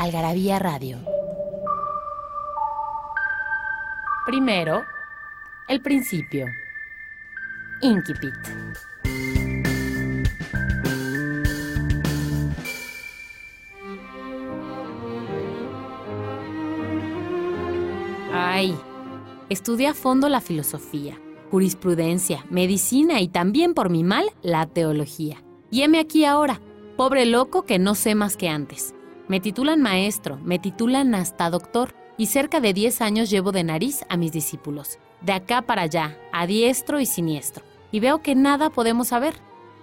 Algarabía Radio. Primero, el principio. Inquipit. Ay, estudié a fondo la filosofía, jurisprudencia, medicina y también por mi mal la teología. Y heme aquí ahora, pobre loco que no sé más que antes. Me titulan maestro, me titulan hasta doctor y cerca de 10 años llevo de nariz a mis discípulos, de acá para allá, a diestro y siniestro. Y veo que nada podemos saber.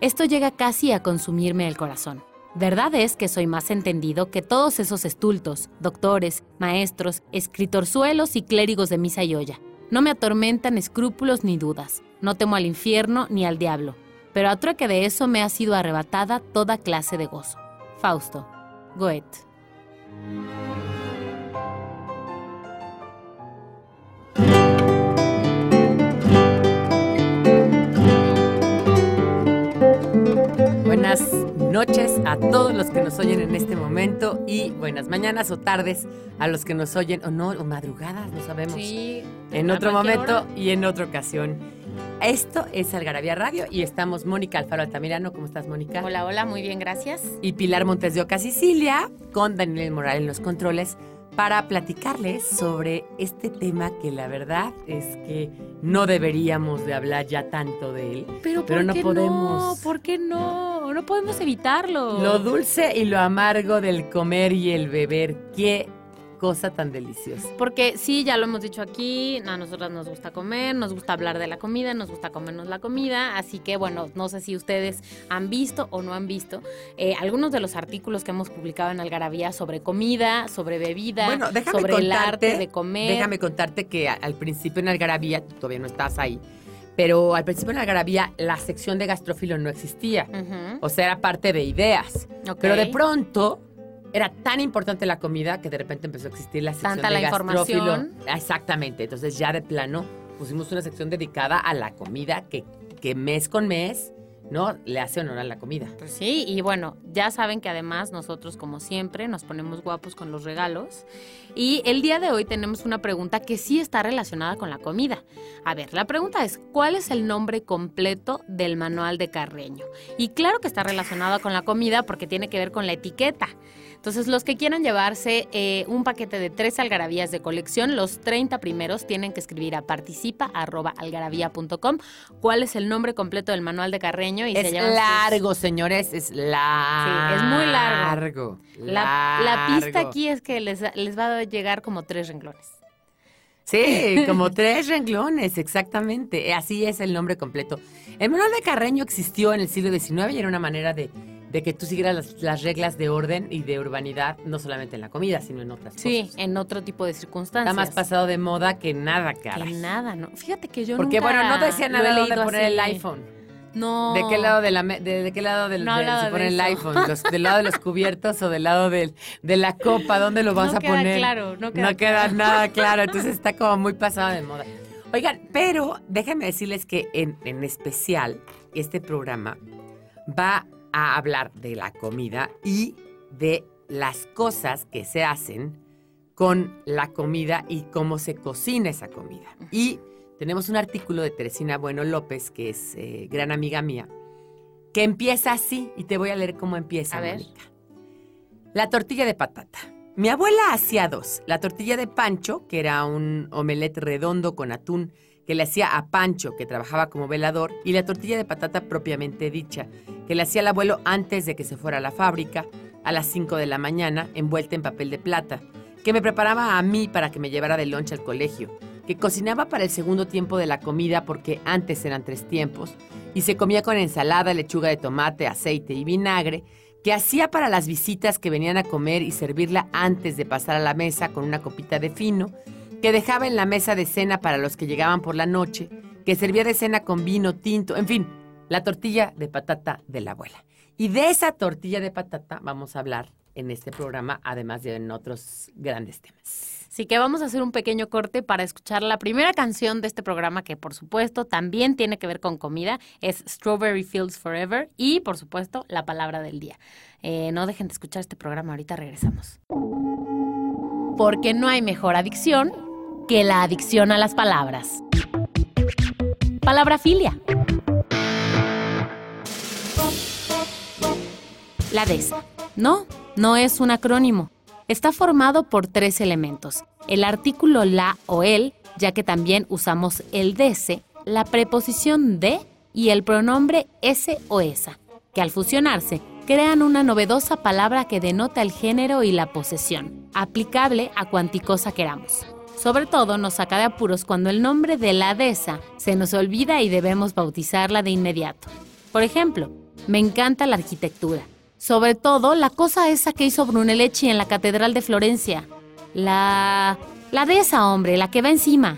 Esto llega casi a consumirme el corazón. Verdad es que soy más entendido que todos esos estultos, doctores, maestros, escritorzuelos y clérigos de misa y olla. No me atormentan escrúpulos ni dudas. No temo al infierno ni al diablo. Pero a trueque de eso me ha sido arrebatada toda clase de gozo. Fausto. Goethe. Buenas noches a todos los que nos oyen en este momento y buenas mañanas o tardes a los que nos oyen o no, o madrugadas, no sabemos. Sí. En ¿a otro momento hora? y en otra ocasión. Esto es Algarabía Radio y estamos Mónica Alfaro Altamirano. ¿Cómo estás, Mónica? Hola, hola, muy bien, gracias. Y Pilar Montes de Oca, Sicilia, con Daniel Moral en los controles, para platicarles sobre este tema que la verdad es que no deberíamos de hablar ya tanto de él. Pero, Pero ¿por no qué podemos. no? ¿Por qué no? No podemos evitarlo. Lo dulce y lo amargo del comer y el beber. Qué cosa tan deliciosa. Porque sí, ya lo hemos dicho aquí, a nosotras nos gusta comer, nos gusta hablar de la comida, nos gusta comernos la comida, así que bueno, no sé si ustedes han visto o no han visto eh, algunos de los artículos que hemos publicado en Algarabía sobre comida, sobre bebida, Bueno, sobre el arte de comer. Déjame contarte que al principio en Algarabía, todavía no estás ahí, pero al principio en Algarabía la sección de gastrófilo no existía. O sea, era parte de ideas. Pero de pronto era tan importante la comida que de repente empezó a existir la sección Tanta de la gastrófilo. información. Exactamente. Entonces ya de plano pusimos una sección dedicada a la comida que, que mes con mes, ¿no? Le hace honor a la comida. Pues sí, y bueno, ya saben que además nosotros, como siempre, nos ponemos guapos con los regalos. Y el día de hoy tenemos una pregunta que sí está relacionada con la comida. A ver, la pregunta es, ¿cuál es el nombre completo del manual de Carreño? Y claro que está relacionada con la comida porque tiene que ver con la etiqueta. Entonces, los que quieran llevarse eh, un paquete de tres algarabías de colección, los 30 primeros tienen que escribir a participa.algarabía.com cuál es el nombre completo del manual de Carreño y es se llevan sus- largo, señores, es largo. Sí, es muy largo. La, la pista largo. aquí es que les, les va a llegar como tres renglones. Sí, como tres renglones, exactamente. Así es el nombre completo. El manual de Carreño existió en el siglo XIX y era una manera de, de que tú siguieras las, las reglas de orden y de urbanidad, no solamente en la comida, sino en otras Sí, cosas. en otro tipo de circunstancias. Está más pasado de moda que nada, Que cara. nada, ¿no? Fíjate que yo Porque nunca bueno, no decía lo he nada de dónde poner el iPhone. No. ¿De qué lado de la de, de qué lado del, No de- se pone el iPhone? Los- ¿Del lado de los cubiertos o del lado del, de la copa? ¿Dónde lo vas No a queda poner? claro, no queda queda claro. nada claro, entonces está como muy pasado de moda. Oigan, pero déjenme decirles que en, en especial este programa va a hablar de la comida y de las cosas que se hacen con la comida y cómo se cocina esa comida. Y tenemos un artículo de Teresina Bueno López, que es eh, gran amiga mía, que empieza así, y te voy a leer cómo empieza, A ver. La tortilla de patata. Mi abuela hacía dos. La tortilla de Pancho, que era un omelette redondo con atún que le hacía a Pancho, que trabajaba como velador, y la tortilla de patata propiamente dicha, que le hacía el abuelo antes de que se fuera a la fábrica, a las 5 de la mañana, envuelta en papel de plata, que me preparaba a mí para que me llevara de lunch al colegio, que cocinaba para el segundo tiempo de la comida porque antes eran tres tiempos, y se comía con ensalada, lechuga de tomate, aceite y vinagre, que hacía para las visitas que venían a comer y servirla antes de pasar a la mesa con una copita de fino, que dejaba en la mesa de cena para los que llegaban por la noche, que servía de cena con vino tinto, en fin, la tortilla de patata de la abuela. Y de esa tortilla de patata vamos a hablar en este programa, además de en otros grandes temas. Así que vamos a hacer un pequeño corte para escuchar la primera canción de este programa que por supuesto también tiene que ver con comida. Es Strawberry Fields Forever y por supuesto la palabra del día. Eh, no dejen de escuchar este programa, ahorita regresamos. Porque no hay mejor adicción que la adicción a las palabras. Palabra filia. La DES. No, no es un acrónimo está formado por tres elementos. El artículo la o el, ya que también usamos el dese, la preposición de y el pronombre ese o esa, que al fusionarse crean una novedosa palabra que denota el género y la posesión, aplicable a cuanticosa queramos. Sobre todo nos saca de apuros cuando el nombre de la dehesa se nos olvida y debemos bautizarla de inmediato. Por ejemplo, me encanta la arquitectura sobre todo la cosa esa que hizo Brunelleschi en la Catedral de Florencia. La... la de esa, hombre, la que va encima.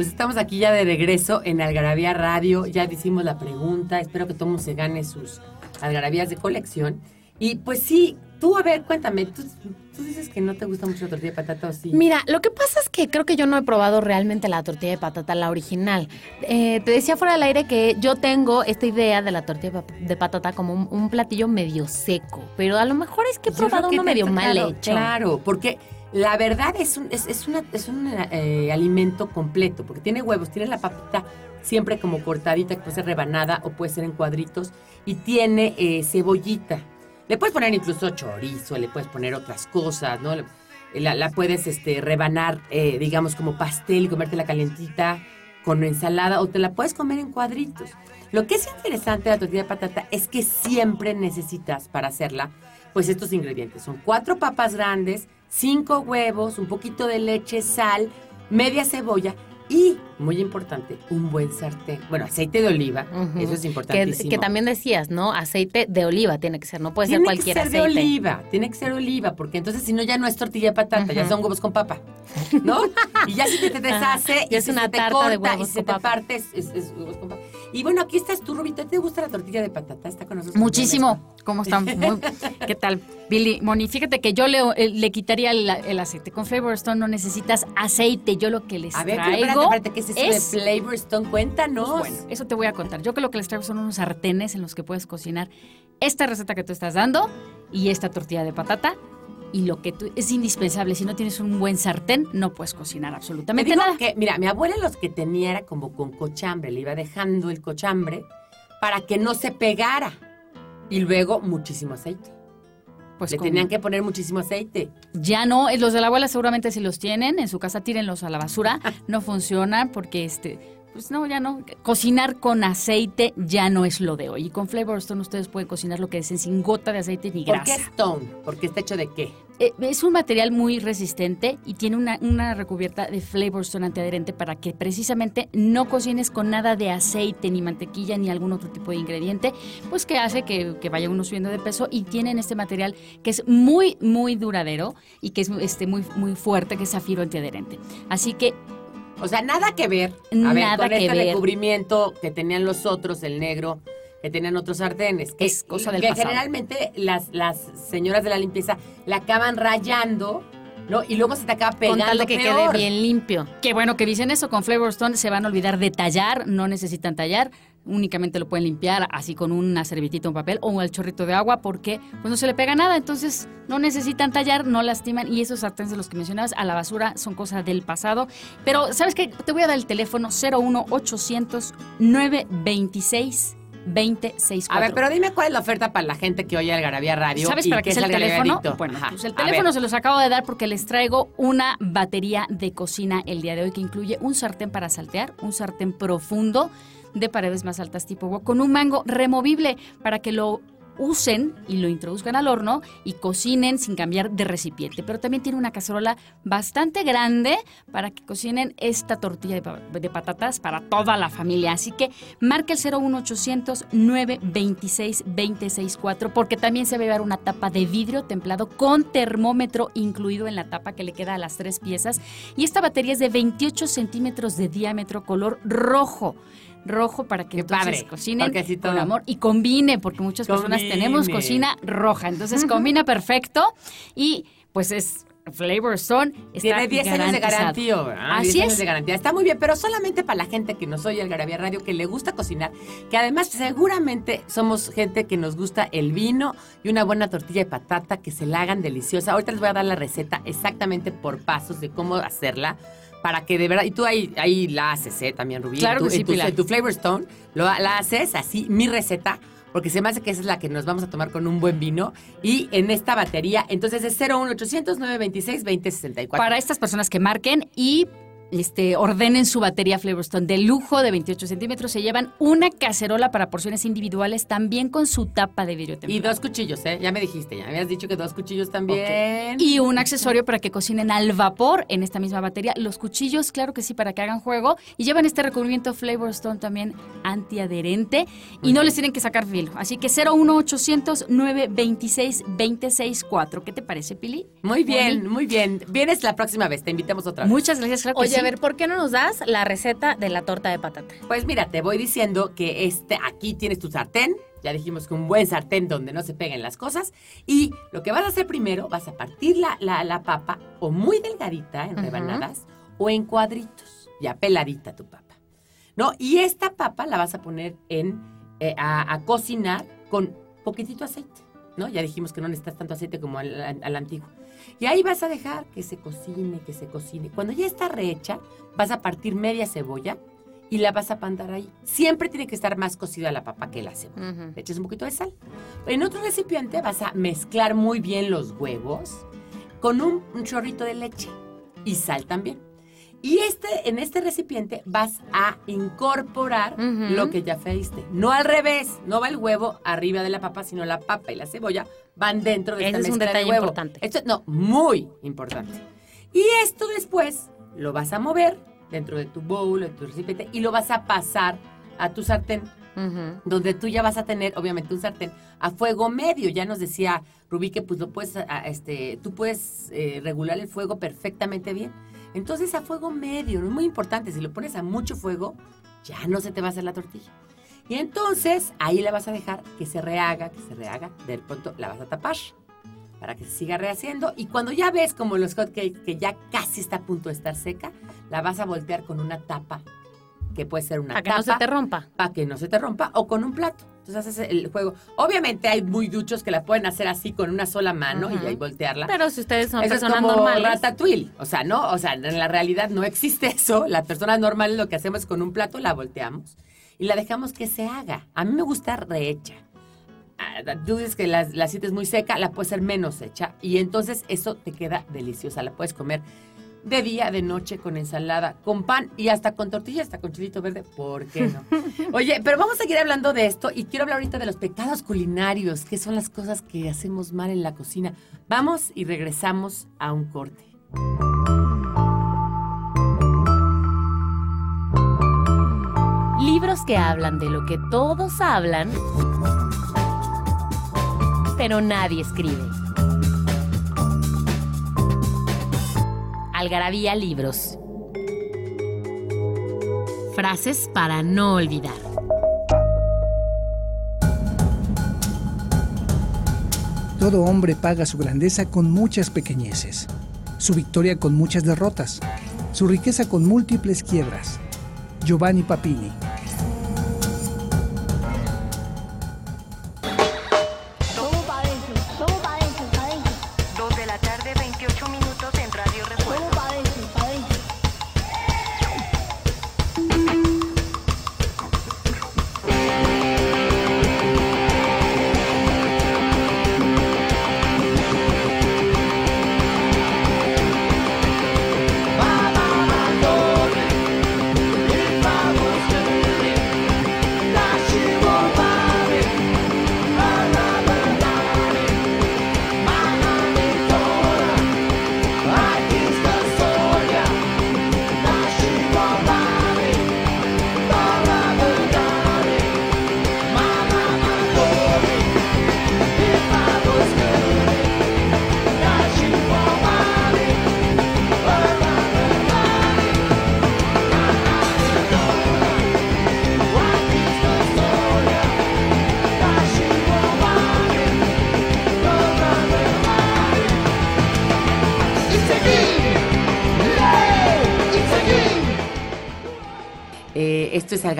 Pues estamos aquí ya de regreso en Algarabía Radio. Ya hicimos la pregunta. Espero que todo mundo se gane sus algarabías de colección. Y pues sí, tú, a ver, cuéntame. ¿tú, dices que no te gusta mucho la tortilla de patata o sí? Mira, lo que pasa es que creo que yo no he probado realmente la tortilla de patata, la original. Eh, te decía fuera del aire que yo tengo esta idea de la tortilla de patata como un, platillo medio seco. Pero a lo mejor es que he probado uno medio mal hecho. Claro, porque la verdad es un, es, es una, es un eh, alimento completo, porque tiene huevos, tiene la papita siempre como cortadita, que puede ser rebanada o puede ser en cuadritos, y tiene eh, cebollita. Le puedes poner incluso chorizo, le puedes poner otras cosas, ¿no? La, la puedes este, rebanar, eh, digamos, como pastel y comértela calientita con ensalada o te la puedes comer en cuadritos. Lo que es interesante de la tortilla de patata es que siempre necesitas para hacerla, pues estos ingredientes. Son cuatro papas grandes, cinco huevos, un poquito de leche, sal, media cebolla y, muy importante, un buen sartén. Bueno, aceite de oliva, eso es importantísimo. Que, también decías, ¿no? Aceite de oliva tiene que ser, no puede ser cualquier aceite. Tiene que ser de oliva, tiene que ser oliva, porque entonces si no ya no es tortilla de patata, ya son huevos con papa, ¿no? y ya si te, te deshace y, es una tarta de huevos y se te parte, es, es huevos con papa. Y bueno, aquí estás tú, Rubito. ¿Te gusta la tortilla de patata? Está con nosotros. Muchísimo. ¿Cómo están? ¿Qué tal? Billy, Moni, fíjate que yo le, eh, le quitaría el, aceite. Con Flavor Stone no necesitas aceite. Yo lo que les a ver, traigo. Espérate, espérate, ¿qué es eso de Flavor Stone? Cuéntanos. Pues bueno, eso te voy a contar. Yo que lo que les traigo son unos sartenes en los que puedes cocinar esta receta que tú estás dando y esta tortilla de patata y lo que tú, es indispensable. Si no tienes un buen sartén, no puedes cocinar absolutamente nada. Que, mira, mi abuela los que tenía era como con cochambre, le iba dejando el cochambre para que no se pegara. Y luego muchísimo aceite. Pues le tenían que poner muchísimo aceite. Ya no, eh, los de la abuela seguramente si los tienen, en su casa tírenlos a la basura, no funciona porque este pues no, ya no. Cocinar con aceite ya no es lo de hoy. Y con Flavor Stone ustedes pueden cocinar lo que deseen sin gota de aceite ni grasa. ¿Por qué Stone? Porque está hecho de qué? Eh, es un material muy resistente y tiene una, recubierta de Flavor Stone antiadherente para que precisamente no cocines con nada de aceite, ni mantequilla, ni algún otro tipo de ingrediente, pues que hace que, vaya uno subiendo de peso y tienen este material que es muy, muy duradero y que es este, muy, muy fuerte, que es zafiro antiadherente. Así que o sea, nada que ver. A nada ver, con este recubrimiento que tenían los otros, el negro, que tenían otros sartenes. Que, Es cosa del que pasado. generalmente las, las señoras de la limpieza la acaban rayando, ¿no? Y luego se te acaba Con pegando tal de que peor. quede bien limpio. Qué bueno que dicen eso, con Flavor Stone se van a olvidar de tallar, no necesitan tallar, únicamente lo pueden limpiar así con una servilletita, un papel o el chorrito de agua porque pues no se le pega nada, entonces no necesitan tallar, no lastiman y esos sartenes de los que mencionabas a la basura son cosas del pasado. Pero ¿sabes qué? Te voy a dar el teléfono 01 800 926 2064. A ver, pero dime cuál es la oferta para la gente que oye Algarabía Radio. ¿Sabes y para qué es el teléfono? Bueno, Ajá. pues el teléfono se los acabo de dar porque les traigo una batería de cocina el día de hoy que incluye un sartén para saltear, un sartén profundo de paredes más altas tipo wok, con un mango removible para que lo usen y lo introduzcan al horno y cocinen sin cambiar de recipiente. Pero también tiene una cacerola bastante grande para que cocinen esta tortilla de, pa- de patatas para toda la familia. Así que marca el 01800 926 264 porque también se va a llevar una tapa de vidrio templado con termómetro incluido en la tapa que le queda a las tres piezas. Y esta batería es de 28 centímetros de diámetro, color rojo. Rojo para que Qué entonces padre, cocinen porque así con todo- amor y combine, porque muchas personas tenemos cocina roja. Entonces combina perfecto y pues es Flavor. Está Tiene 10 años de garantía. ¿verdad? Así 10 años de garantía. Está muy bien, pero solamente para la gente que nos oye el Garabía Radio, que le gusta cocinar, que además seguramente somos gente que nos gusta el vino y una buena tortilla de patata que se la hagan deliciosa. Ahorita les voy a dar la receta exactamente por pasos de cómo hacerla. Para que de verdad, y tú ahí, ahí la haces, ¿eh? También, Rubí. Claro tu, que sí, en tu, Pilar. en tu Flavor Stone, lo, la haces así, mi receta, porque se me hace que esa es la que nos vamos a tomar con un buen vino. Y en esta batería, entonces es 01800 926 2064. Para estas personas que marquen y este, ordenen su batería Flavorstone de lujo de 28 centímetros, se llevan una cacerola para porciones individuales también con su tapa de vidrio Y dos cuchillos, ¿eh? Ya me dijiste, ya me habías dicho que dos cuchillos también. Y un accesorio para que cocinen al vapor en esta misma batería. Los cuchillos, claro que sí, para que hagan juego. Y llevan este recubrimiento Flavorstone también antiadherente. Y no les tienen que sacar filo. Así que 01800 926 264 ¿Qué te parece, Pili? Muy bien, muy bien. Vienes la próxima vez, te invitamos otra vez. Muchas gracias, claro que Oye, sí. A ver, ¿por qué no nos das la receta de la torta de patata? Pues mira, te voy diciendo que este, aquí tienes tu sartén. Ya dijimos que un buen sartén donde no se peguen las cosas. Y lo que vas a hacer primero, vas a partir la, la, la papa o muy delgadita en rebanadas o en cuadritos. Ya peladita tu papa. ¿No? Y esta papa la vas a poner en, eh, a, a cocinar con poquitito aceite. ¿No? Ya dijimos que no necesitas tanto aceite como al, al antiguo. Y ahí vas a dejar que se cocine, que se cocine. Cuando ya está rehecha, vas a partir media cebolla y la vas a pantar ahí. Siempre tiene que estar más cocida la papa que la cebolla. Le echas un poquito de sal. En otro recipiente vas a mezclar muy bien los huevos con un, un chorrito de leche y sal también. Y este, en este recipiente vas a incorporar lo que ya freíste. No al revés, no va el huevo arriba de la papa, sino la papa y la cebolla van dentro de Ese esta es un de detalle huevo. importante. Esto, no, muy importante. Y esto después lo vas a mover dentro de tu bowl, de tu recipiente, y lo vas a pasar a tu sartén donde tú ya vas a tener, obviamente, un sartén a fuego medio. Ya nos decía Rubí que pues lo puedes, a- este, tú puedes eh, regular el fuego perfectamente bien. Entonces a fuego medio, es muy importante. Si lo pones a mucho fuego, ya no se te va a hacer la tortilla. Y entonces ahí la vas a dejar que se rehaga, que se rehaga. De pronto la vas a tapar para que se siga rehaciendo. Y cuando ya ves como los hot cakes que ya casi está a punto de estar seca, la vas a voltear con una tapa, que puede ser una Para que tapa no se te rompa. para que no se te rompa o con un plato. Entonces haces el juego. Obviamente hay muy duchos que la pueden hacer así con una sola mano y ahí voltearla. Pero si ustedes son eso es personas como normales. ratatouille. O sea, no, o sea, en la realidad no existe eso. Las personas normales lo que hacemos es con un plato la volteamos y la dejamos que se haga. A mí me gusta rehecha. Ah, Tú dices que la, la es muy seca, la puedes hacer menos hecha y entonces eso te queda deliciosa. La puedes comer de día, de noche, con ensalada, con pan y hasta con tortilla, hasta con chilito verde. ¿Por qué no? Oye, pero vamos a seguir hablando de esto y quiero hablar ahorita de los pecados culinarios, que son las cosas que hacemos mal en la cocina. Vamos y regresamos a un corte. Libros que hablan de lo que todos hablan, pero nadie escribe. Algarabía Libros. Frases para no olvidar. Todo hombre paga su grandeza con muchas pequeñeces, su victoria con muchas derrotas, su riqueza con múltiples quiebras. Giovanni Papini.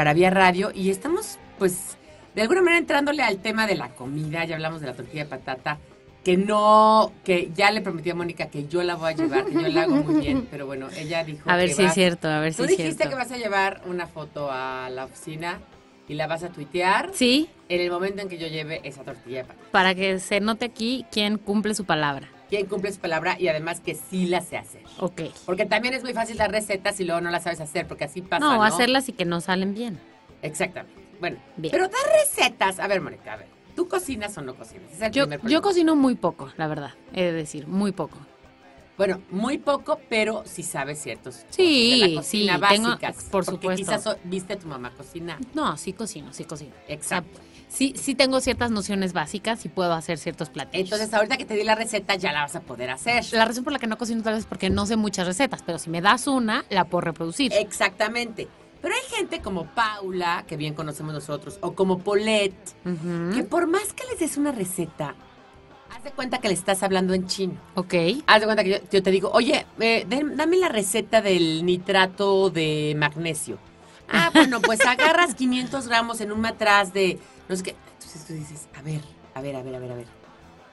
Algarabía Radio y estamos, pues, de alguna manera entrándole al tema de la comida. Ya hablamos de la tortilla de patata, que no, que ya le prometí a Mónica que yo la voy a llevar, que yo la hago muy bien, pero bueno, ella dijo A ver que si es vas- cierto, a ver si Tú es dijiste cierto. que vas a llevar una foto a la oficina y la vas a tuitear Sí, en el momento en que yo lleve esa tortilla de patata. para que se note aquí quién cumple su palabra. ¿Quién cumple su palabra? Y además que sí la sé hacer. Ok. Porque también es muy fácil dar recetas y luego no las sabes hacer, porque así pasa, No, ¿no? hacerlas y que no salen bien. Exactamente. Bueno, Bien. pero dar recetas. A ver, Mónica, a ver. ¿Tú cocinas o no cocinas? Ese es el Yo, yo cocino muy poco, la verdad, he de decir, muy poco. Bueno, muy poco, pero sí sabes ciertos. Sí, cosas de la cocina sí, tengo- básicas. por porque supuesto. Quizás viste a tu mamá cocinar. No, sí cocino, sí cocino. Exacto. O sea, sí, sí tengo ciertas nociones básicas y puedo hacer ciertos platillos. Entonces, ahorita que te di la receta, ya la vas a poder hacer. la razón por la que no cocino tal vez es porque no sé muchas recetas, pero si me das una, la puedo reproducir. Exactamente. Pero hay gente como Paula, que bien conocemos nosotros, o como Paulette, que por más que les des una receta, haz de cuenta que le estás hablando en chino. Ok. Haz de cuenta que yo, yo te digo, oye, eh, dame la receta del nitrato de magnesio. Ah, bueno, pues agarras 500 gramos en un matraz de no sé qué. Entonces tú dices, a ver, a ver, a ver, a ver, a ver.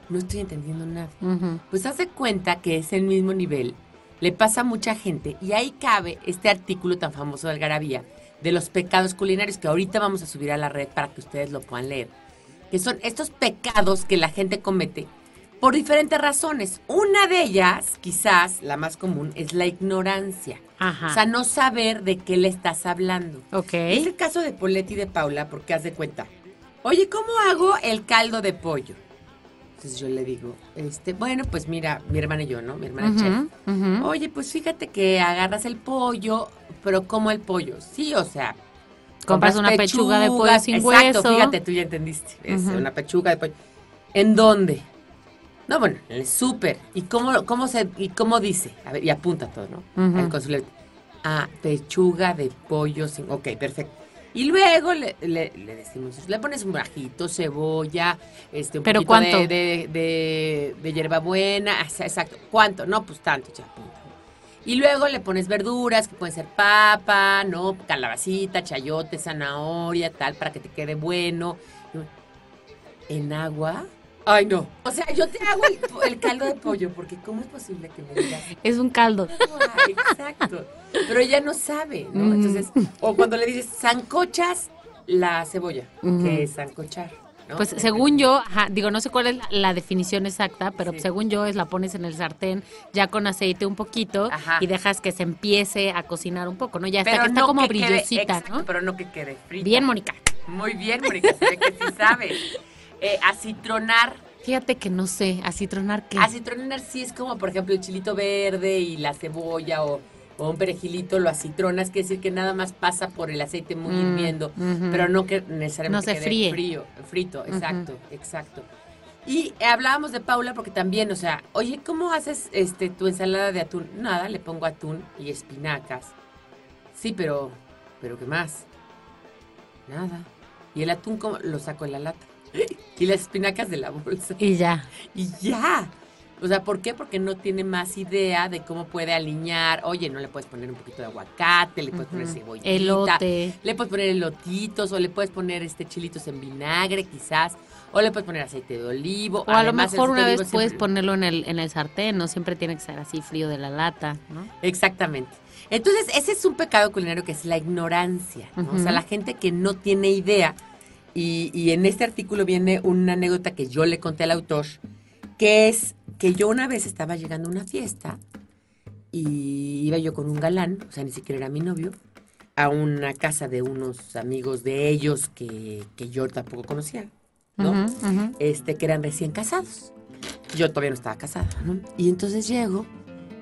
No estoy entendiendo nada. Ujú. Pues haz de cuenta que es el mismo nivel. Le pasa a mucha gente y ahí cabe este artículo tan famoso de Algarabía de los pecados culinarios que ahorita vamos a subir a la red para que ustedes lo puedan leer. Que son estos pecados que la gente comete por diferentes razones. Una de ellas, quizás la más común, es la ignorancia. Ajá. O sea, no saber de qué le estás hablando. ok. Es el caso de Poletti y de Paula, porque haz de cuenta. Oye, ¿cómo hago el caldo de pollo? Entonces yo le digo, este, bueno, pues mira, mi hermana y yo, ¿no? Mi hermana chef. Ujú, ujú. Oye, pues fíjate que agarras el pollo, pero ¿cómo el pollo? Sí, o sea. Compras una pechuga de pollo sin exacto, hueso. fíjate, tú ya entendiste. Es una pechuga de pollo. ¿En dónde? No, bueno, en el súper. ¿Y cómo, cómo se, y cómo dice? A ver, y apunta todo, ¿no? El consulado. Ah, pechuga de pollo sin. Ok, perfecto. Y luego le, le- le decimos, le pones un bajito, cebolla, este, un ¿Pero poquito cuánto? de, de, de, de hierbabuena, ah, exacto. ¿Cuánto? No, pues tanto, ya. Y luego le pones verduras, que pueden ser papa, ¿no? Calabacita, chayote, zanahoria, tal, para que te quede bueno. ¿En agua? Ay, no. O sea, yo te hago el, el caldo de pollo, porque ¿cómo es posible que me digas Es un caldo. Exacto. Pero ella no sabe, ¿no? Mm. Entonces, o cuando le dices, zancochas la cebolla, que es zancochar, ¿no? Pues según yo, ajá, digo, no sé cuál es la, la definición exacta, pero Sí. según yo es la pones en el sartén ya con aceite un poquito Ajá. y dejas que se empiece a cocinar un poco, ¿no? Ya hasta Pero que está no como que quede- brillosita, exacto, ¿no? Pero no que quede frita. Bien, Mónica. Muy bien, Mónica, se ve que sí sabes. Eh, acitronar. Fíjate que no sé, acitronar qué. Acitronar sí es como, por ejemplo, el chilito verde y la cebolla o, o un perejilito, lo acitronas, quiere decir que nada más pasa por el aceite muy Mm, hirviendo, pero no que necesariamente No se quede fríe. frío, frito, exacto, exacto. Y hablábamos de Paula porque también, o sea, oye, ¿cómo haces este tu ensalada de atún? Nada, le pongo atún y espinacas. Sí, pero, pero ¿qué más? Nada. ¿Y el atún cómo lo saco en la lata? y las espinacas de la bolsa. Y ya. Y ya. O sea, ¿por qué? Porque no tiene más idea de cómo puede alinear. Oye, no le puedes poner un poquito de aguacate, le puedes poner cebollita. Elote. Le puedes poner elotitos o le puedes poner este chilitos en vinagre quizás. O le puedes poner aceite de olivo. O a lo mejor una vez puedes siempre- ponerlo en el, en el sartén, no siempre tiene que ser así frío de la lata, ¿no? Exactamente. Entonces, ese es un pecado culinario que es la ignorancia. ¿no? O sea, la gente que no tiene idea. Y, y en este artículo viene una anécdota que yo le conté al autor, que es que yo una vez estaba llegando a una fiesta y iba yo con un galán, o sea, ni siquiera era mi novio, a una casa de unos amigos de ellos que, que yo tampoco conocía, ¿no? Este, que eran recién casados. Yo todavía no estaba casada, ¿no? Y entonces llego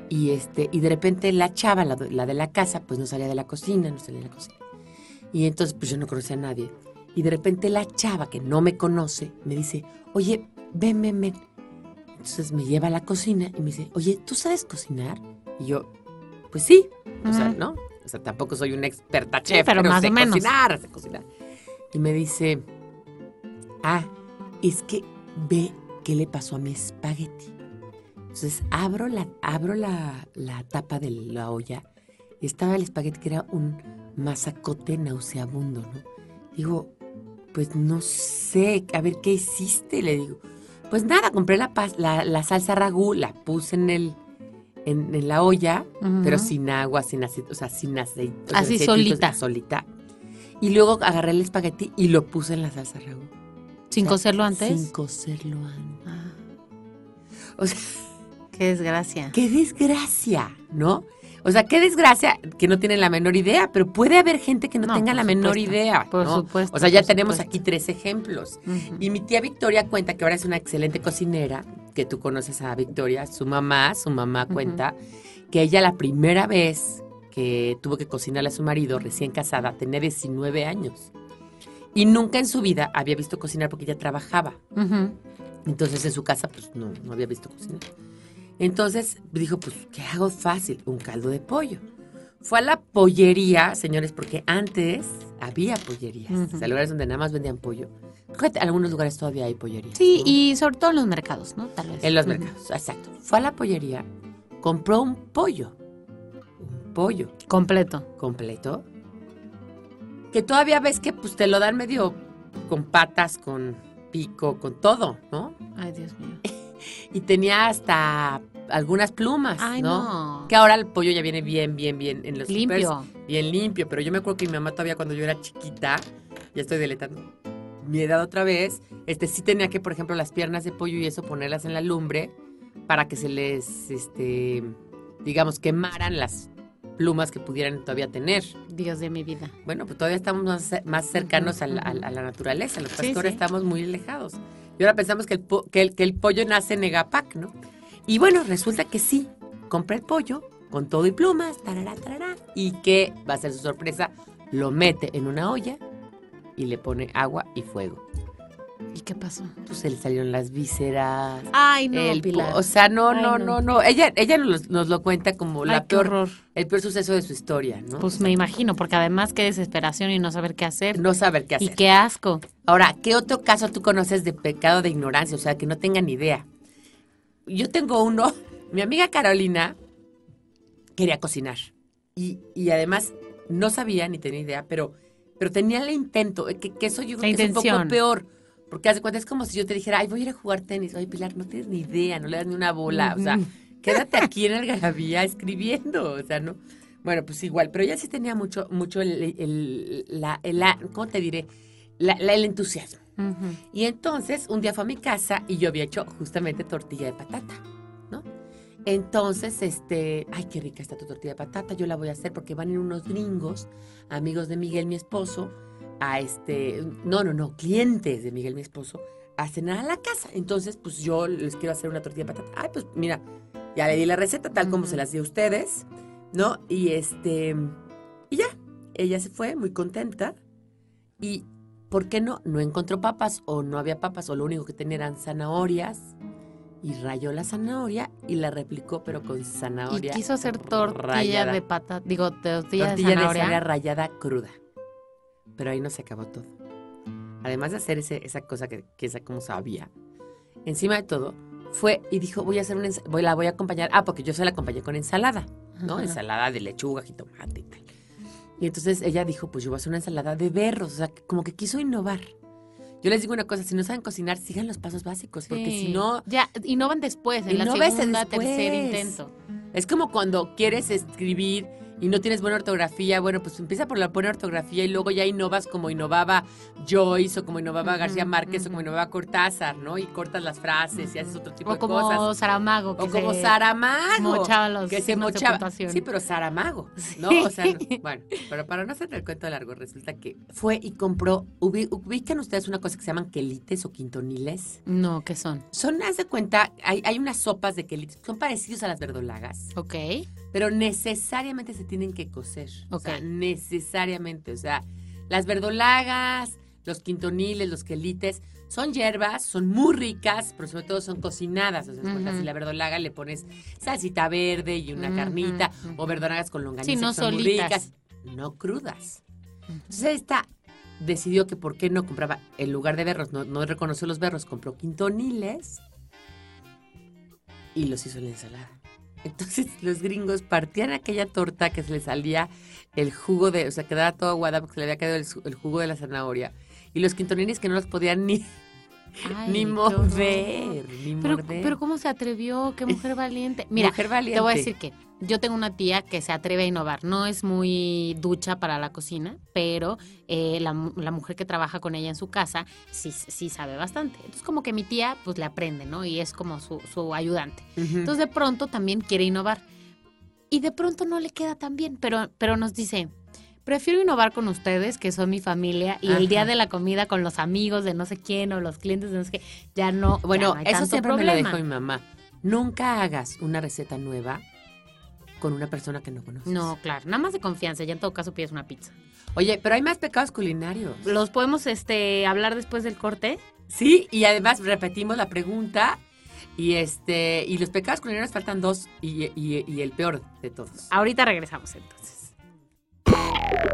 y este, y de repente la chava, la, la de la casa, pues no salía de la cocina, no salía de la cocina. Y entonces pues yo no conocía a nadie. Y de repente la chava que no me conoce me dice, oye, ven, ven, ven. Entonces me lleva a la cocina y me dice, oye, ¿tú sabes cocinar? Y yo, pues sí, o sea. ¿no? O sea, tampoco soy una experta chef, pero más sé o menos. cocinar, sé cocinar. Y me dice, ah, es que ve qué le pasó a mi espagueti. Entonces abro la, abro la, la tapa de la olla y estaba el espagueti que era un masacote nauseabundo, ¿no? Digo, pues no sé, a ver qué hiciste, le digo. Pues nada, compré la, la, la salsa ragú, la puse en el en, en la olla, pero sin agua, sin aceite, o sea, sin aceite. Así solita. Solita. Y luego agarré el espagueti y lo puse en la salsa ragú. Sin O sea, cocerlo antes. Sin cocerlo antes. Ah, O sea, qué desgracia. qué desgracia, ¿no? O sea, qué desgracia que no tienen la menor idea, pero puede haber gente que no, No, tenga la menor idea. por ¿no? supuesto, O sea, ya tenemos supuesto. aquí tres ejemplos. Y mi tía Victoria cuenta que ahora es una excelente cocinera, que tú conoces a Victoria, su mamá, su mamá cuenta que ella la primera vez que tuvo que cocinarle a su marido recién casada tenía 19 años. Y nunca en su vida había visto cocinar porque ella trabajaba. Entonces en su casa pues no, no había visto cocinar. Entonces dijo, pues, ¿qué hago fácil? Un caldo de pollo. Fue a la pollería, señores, porque antes había pollerías. O sea, lugares donde nada más vendían pollo. En algunos lugares todavía hay pollerías. Sí, ¿no? y sobre todo en los mercados, ¿no? Tal vez. En los mercados, exacto. Fue a la pollería, compró un pollo. Un pollo Completo. completo. Que todavía ves que pues te lo dan medio con patas, con pico, con todo, ¿no? Ay, Dios mío. Y tenía hasta algunas plumas, Ay, ¿no? no. Que ahora el pollo ya viene bien, bien, bien en los Limpio. supers, bien limpio. Pero yo me acuerdo que mi mamá todavía cuando yo era chiquita, ya estoy deletando mi edad otra vez, este sí tenía que, por ejemplo, las piernas de pollo y eso ponerlas en la lumbre para que se les, este, digamos, quemaran las plumas que pudieran todavía tener. Dios de mi vida. Bueno, pues todavía estamos más, ce- más cercanos a, la, a naturaleza. Los Sí, pastores sí. estamos muy alejados. Y ahora pensamos que el, po- que, el, que el pollo nace en Egapac, ¿no? Y bueno, resulta que sí. Compra el pollo con todo y plumas, tarará, tarará. Y que va a ser su sorpresa, lo mete en una olla y le pone agua y fuego. ¿Y qué pasó? Pues se le salieron las vísceras. Ay, no, el po- Pilar. o sea, no, Ay, no, no. no, no. Ella, ella nos, nos lo cuenta como Ay, la peor, horror. el peor suceso de su historia, ¿no? Pues me imagino, porque además qué desesperación y no saber qué hacer. no saber qué y hacer. qué asco. Ahora, ¿qué otro caso tú conoces de pecado de ignorancia? O sea, que no tengan idea. Yo tengo uno, mi amiga Carolina quería cocinar y, y además no sabía ni tenía idea, pero, pero tenía el intento, que, que eso yo creo que es un poco peor. Porque haz de cuenta, es como si yo te dijera, ay, voy a ir a jugar tenis. Oye, Pilar, no tienes ni idea, no le das ni una bola. O sea, quédate aquí en el garabía escribiendo. O sea, no. Bueno, pues igual, pero ella sí tenía mucho, mucho el, el- la, el- ¿cómo te diré? La- la- el entusiasmo. Y entonces un día fue a mi casa y yo había hecho justamente tortilla de patata, ¿no? Entonces, este, ay, qué rica está tu tortilla de patata, yo la voy a hacer porque van a ir unos gringos, amigos de Miguel, mi esposo, a este, no, no, no, clientes de Miguel, mi esposo, a cenar a la casa. Entonces, pues yo les quiero hacer una tortilla de patata. Ay, pues mira, ya le di la receta tal como se las di a ustedes, ¿no? Y este, y ya, ella se fue muy contenta y ¿por qué no? No encontró papas o no había papas o lo único que tenía eran zanahorias y rayó la zanahoria y la replicó pero con Y zanahoria quiso hacer tortilla de pata, digo, tortilla, tortilla de de zanahoria. zanahoria rallada cruda. Pero ahí no se acabó todo. además de hacer ese, esa cosa que, que esa como sabía, encima de todo, fue y dijo, voy a hacer una voy, la voy a acompañar. Ah, porque yo se la acompañé con ensalada, ¿no? Ajá. Ensalada de lechuga, jitomate y tal. Y entonces ella dijo, pues yo voy a hacer una ensalada de berros, o sea, como que quiso innovar. Yo les digo una cosa, si no saben cocinar, sigan los pasos básicos, porque Sí. si no, Ya, innovan después, en la segunda, tercer intento. Es como cuando quieres escribir y no tienes buena ortografía, bueno, pues empieza por la buena ortografía y luego ya innovas como innovaba Joyce o como innovaba García Márquez o como innovaba Cortázar, ¿no? Y cortas las frases y haces otro tipo O de como cosas. Saramago. O como Saramago. mochaba los que se mochaba. Sí, pero Saramago, ¿no? Sí. O sea, no- bueno, pero para no hacer el cuento largo, resulta que fue y compró, ubi- ubican ustedes una cosa que se llaman quelites o quintoniles. No, ¿qué son? Son, haz de cuenta, hay, hay unas sopas de quelites, son parecidos a las verdolagas. Ok. Pero necesariamente se tienen que cocer. O sea, necesariamente. O sea, las verdolagas, los quintoniles, los quelites, son hierbas, son muy ricas, pero sobre todo son cocinadas. O sea, si la verdolaga le pones salsita verde y una carnita, o verdolagas con longaniza, Sí, no son muy ricas, no crudas. Entonces esta decidió que por qué no compraba, en lugar de berros, no, no reconoció los berros, compró quintoniles y los hizo en la ensalada. Entonces los gringos partían aquella torta que se le salía el jugo de, o sea, quedaba toda aguada porque se le había quedado el, el jugo de la zanahoria. Y los quintoniles que no los podían ni, Ay, ni horror. ni Pero, morder. pero ¿cómo se atrevió? Qué mujer valiente. Mira, Mujer valiente. te voy a decir que yo tengo una tía que se atreve a innovar. No es muy ducha para la cocina, pero eh, la, mu- la mujer que trabaja con ella en su casa sí, sí sabe bastante. Entonces como que mi tía pues le aprende, ¿no? Y es como su, su ayudante. Entonces de pronto también quiere innovar. Y de pronto no le queda tan bien, pero, pero nos dice, prefiero innovar con ustedes, que son mi familia, y Ajá. el día de la comida con los amigos de no sé quién o los clientes de no sé qué, ya no. ya Bueno, no hay eso tanto siempre me problema. lo dijo mi mamá. Nunca hagas una receta nueva con una persona que no conoces. No, claro, nada más de confianza, ya en todo caso pides una pizza. Oye, pero hay más pecados culinarios. ¿Los podemos este, hablar después del corte? Sí, y además repetimos la pregunta. Y este y los pecados culinarios faltan dos y, y- y el peor de todos. Ahorita regresamos entonces.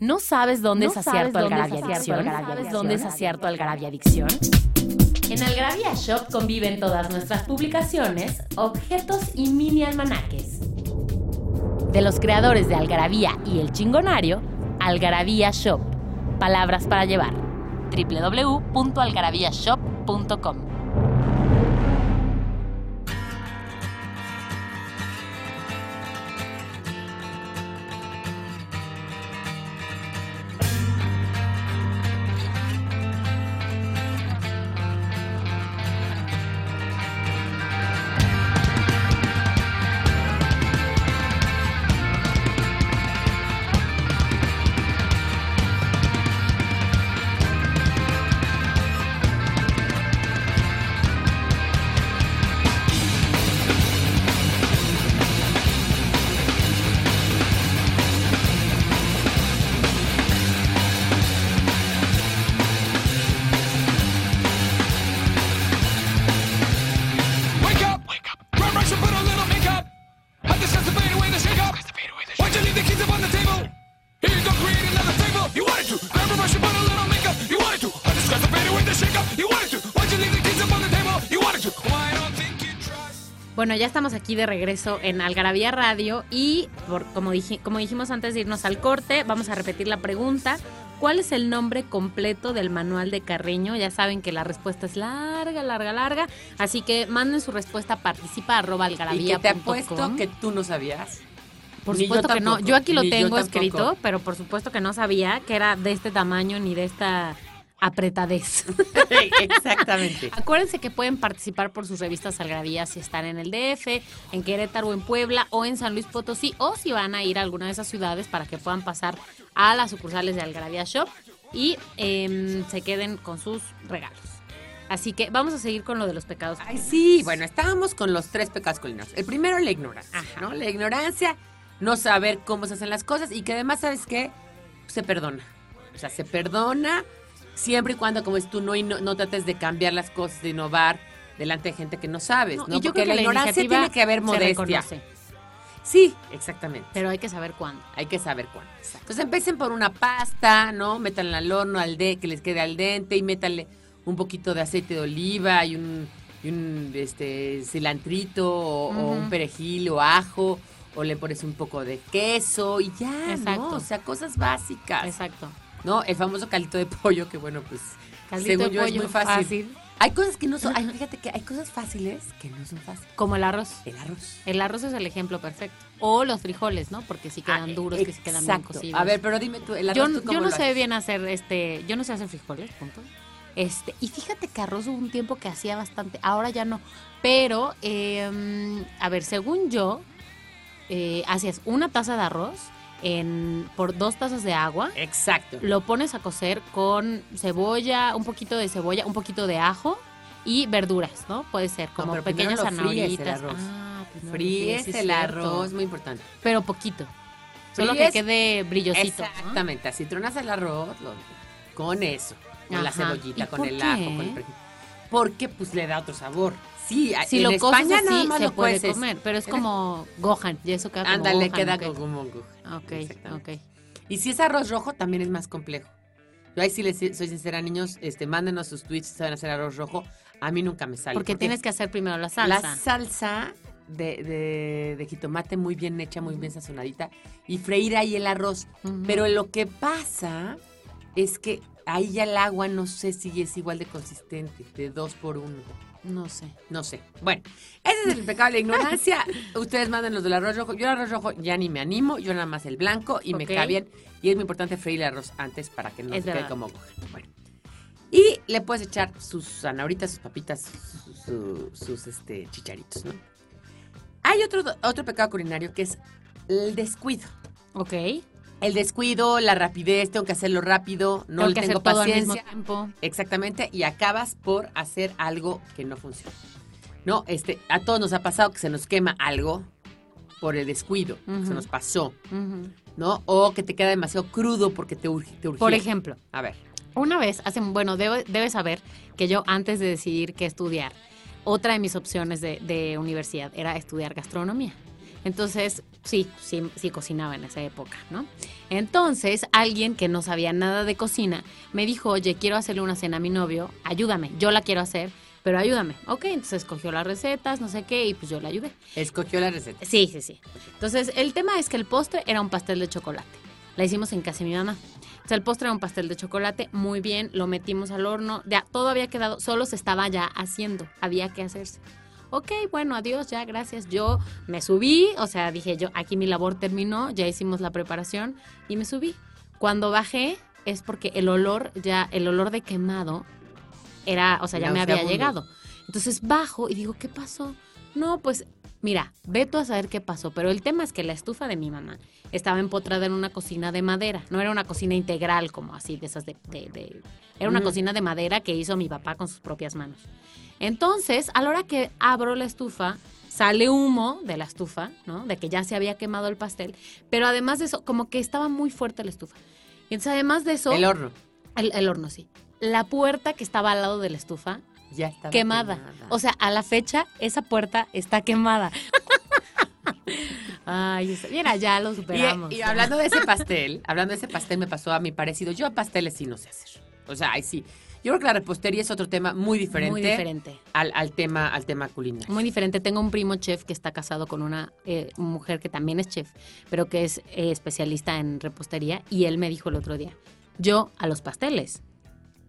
¿No sabes dónde ¿No es acierto acierto Adicción? ¿Sabes dónde es acierto Algarabía Adicción? En Algarabía Shop conviven todas nuestras publicaciones, objetos y mini almanaques. De los creadores de Algarabía y El Chingonario, Algarabía Shop. Palabras para llevar. www.algarabíashop.com Bueno, ya estamos aquí de regreso en Algarabía Radio y por- como, dijimos antes de irnos al corte, vamos a repetir la pregunta. ¿Cuál es el nombre completo del manual de Carreño? Ya saben que la respuesta es larga, larga, larga. Así que manden su respuesta a participa arroba Y que algarabía te apuesto que tú no sabías. Por Ni supuesto que no. Yo aquí lo tengo escrito, pero por supuesto que no sabía que era de este tamaño ni de esta apretadez. Exactamente. Acuérdense que pueden participar por sus revistas Algarabía si están en el DF, en Querétaro, en Puebla o en San Luis Potosí, o si van a ir a alguna de esas ciudades para que puedan pasar a las sucursales de Algarabía Shop y em, se queden con sus regalos. Así que vamos a seguir con lo de los pecados. Ay, sí, bueno, estábamos con los tres pecados culinarios. El primero, la ignorancia, Ajá. ¿no? La ignorancia, no saber cómo se hacen las cosas y que además, ¿sabes qué? Se perdona. O sea, se perdona siempre y cuando, como es tú, no, no trates de cambiar las cosas, de innovar delante de gente que no sabes, ¿no? y yo Porque creo que la, ignorancia iniciativa tiene que haber modestia. Sí, exactamente. pero hay que saber cuándo. Hay que saber cuándo. Entonces empiecen por una pasta, ¿no? Métanla al horno, al de, que les quede al dente y métanle un poquito de aceite de oliva y un, y un, este, cilantrito o, o un perejil o ajo o le pones un poco de queso y ya, Exacto. ¿no? O sea, cosas básicas, Exacto. ¿No? El famoso caldito de pollo que, bueno, pues, Caldito según de yo es pollo, muy fácil. Hay cosas que no son, ay, fíjate que hay cosas fáciles que no son fáciles. Como el arroz. El arroz. El arroz es el ejemplo perfecto. O los frijoles, ¿no? Porque sí quedan Ah, duros, que sí quedan bien exacto. cocidos. A ver, pero dime tú, el arroz yo, ¿tú yo cómo no lo sé haces? bien hacer este, yo no sé hacer frijoles, punto. Este, y fíjate que arroz hubo un tiempo que hacía bastante, ahora ya no. Pero, eh, a ver, según yo, eh, hacías una taza de arroz en, por dos tazas de agua, Exacto. lo pones a cocer con cebolla, un poquito de cebolla, un poquito de ajo y verduras, ¿no? Puede ser como pequeñas lo fríes el zanahoritas. arroz. Ah, lo Fríes el arroz, muy importante. Pero poquito. Solo que quede brillosito. ¿no? Exactamente, así tronas el arroz lo- con eso, con la cebollita, ¿Y con el qué? ajo, con el. Porque pues le da otro sabor. Sí, Si en lo España nada así, más se lo puede cueces. comer, pero es como gohan, y eso queda como Ándale, Gohan, queda ok. como gohan. Ok, ok. Y si es arroz rojo, también es más complejo. Yo ahí sí les soy sincera, niños, este, mándenos sus tweets si saben hacer arroz rojo. A mí nunca me sale. Porque tienes que hacer primero la salsa. La salsa de, de- de jitomate muy bien hecha, muy bien sazonadita. Y freír ahí el arroz. Pero lo que pasa es que ahí ya el agua no sé si es igual de consistente, de dos por uno. No sé. No sé. Bueno, ese es el pecado de la ignorancia. Ustedes mandan los del arroz rojo. Yo el arroz rojo ya ni me animo. Yo nada más el blanco y me cae bien. Y es muy importante freír el arroz antes para que no Es se quede verdad. como goja. Bueno. Y le puedes echar sus zanahoritas, sus papitas, sus, su- sus, este, chicharitos, ¿no? Hay otro, otro pecado culinario que es el descuido. Ok. El descuido, la rapidez, tengo que hacerlo rápido, no Tengo le que tengo hacer todo al mismo paciencia. tiempo. Exactamente, y acabas por hacer algo que no funciona. No, este, a todos nos ha pasado que se nos quema algo por el descuido, Ujú. se nos pasó. ¿no? O que te queda demasiado crudo porque te, urge, te urgía. Por ejemplo, A ver, una vez, hace, bueno, debe- debes saber que yo antes de decidir qué estudiar, otra de mis opciones de, de universidad era estudiar gastronomía. Entonces, sí, sí, sí cocinaba en esa época, ¿no? Entonces, alguien que no sabía nada de cocina me dijo, oye, quiero hacerle una cena a mi novio, ayúdame, yo la quiero hacer, pero ayúdame. Ok, entonces escogió las recetas, no sé qué, y pues yo le ayudé. escogió la receta. Sí, sí, sí. Entonces, el tema es que el postre era un pastel de chocolate. La hicimos en casa de mi mamá. O sea, el postre era un pastel de chocolate, muy bien, lo metimos al horno, ya todo había quedado, solo se estaba ya haciendo, había que hacerse. Ok, bueno, adiós, ya, gracias. Yo me subí, o sea, dije yo, aquí mi labor terminó, ya hicimos la preparación y me subí. Cuando bajé es porque el olor, ya, el olor de quemado era, o sea, ya me había llegado. Entonces bajo y digo, ¿qué pasó? No, pues mira, ve tú a saber qué pasó, pero el tema es que la estufa de mi mamá estaba empotrada en una cocina de madera, no era una cocina integral como así, de esas de... de- de- era una cocina de madera que hizo mi papá con sus propias manos. Entonces, a la hora que abro la estufa, sale humo de la estufa, ¿no? De que ya se había quemado el pastel, pero además de eso, como que estaba muy fuerte la estufa. Y entonces, además de eso, El horno. el, el horno, sí. La puerta que estaba al lado de la estufa Ya estaba quemada. O sea, a la fecha, esa puerta está quemada. Ay, mira, ya lo superamos. Y, y hablando de ese pastel, hablando de ese pastel me pasó a mi parecido. Yo a pasteles sí no sé hacer. O sea, ahí sí. Yo creo que la repostería es otro tema muy diferente, Muy diferente. Al, al tema al tema culinario. Muy diferente. Tengo un primo chef que está casado con una eh, mujer que también es chef, pero que es eh, especialista en repostería. Y él me dijo el otro día, yo a los pasteles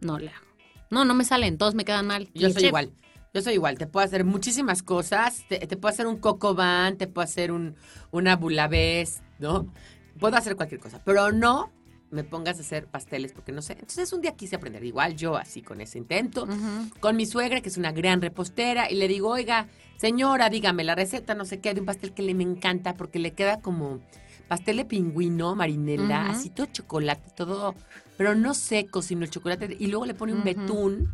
no le hago. No, no me salen, todos me quedan mal. Yo soy chef. igual. Yo soy igual. Te puedo hacer muchísimas cosas. Te, te puedo hacer un coco van, te puedo hacer un, una bulabés, ¿no? Puedo hacer cualquier cosa. Pero no me pongas a hacer pasteles porque no sé. Entonces un día quise aprender. Igual yo así con ese intento. Con mi suegra, que es una gran repostera. Y le digo, oiga, señora, dígame la receta, no sé qué, de un pastel que le me encanta porque le queda como pastel de pingüino, marinela, así todo chocolate, todo, pero no seco, sino el chocolate. Y luego le pone un betún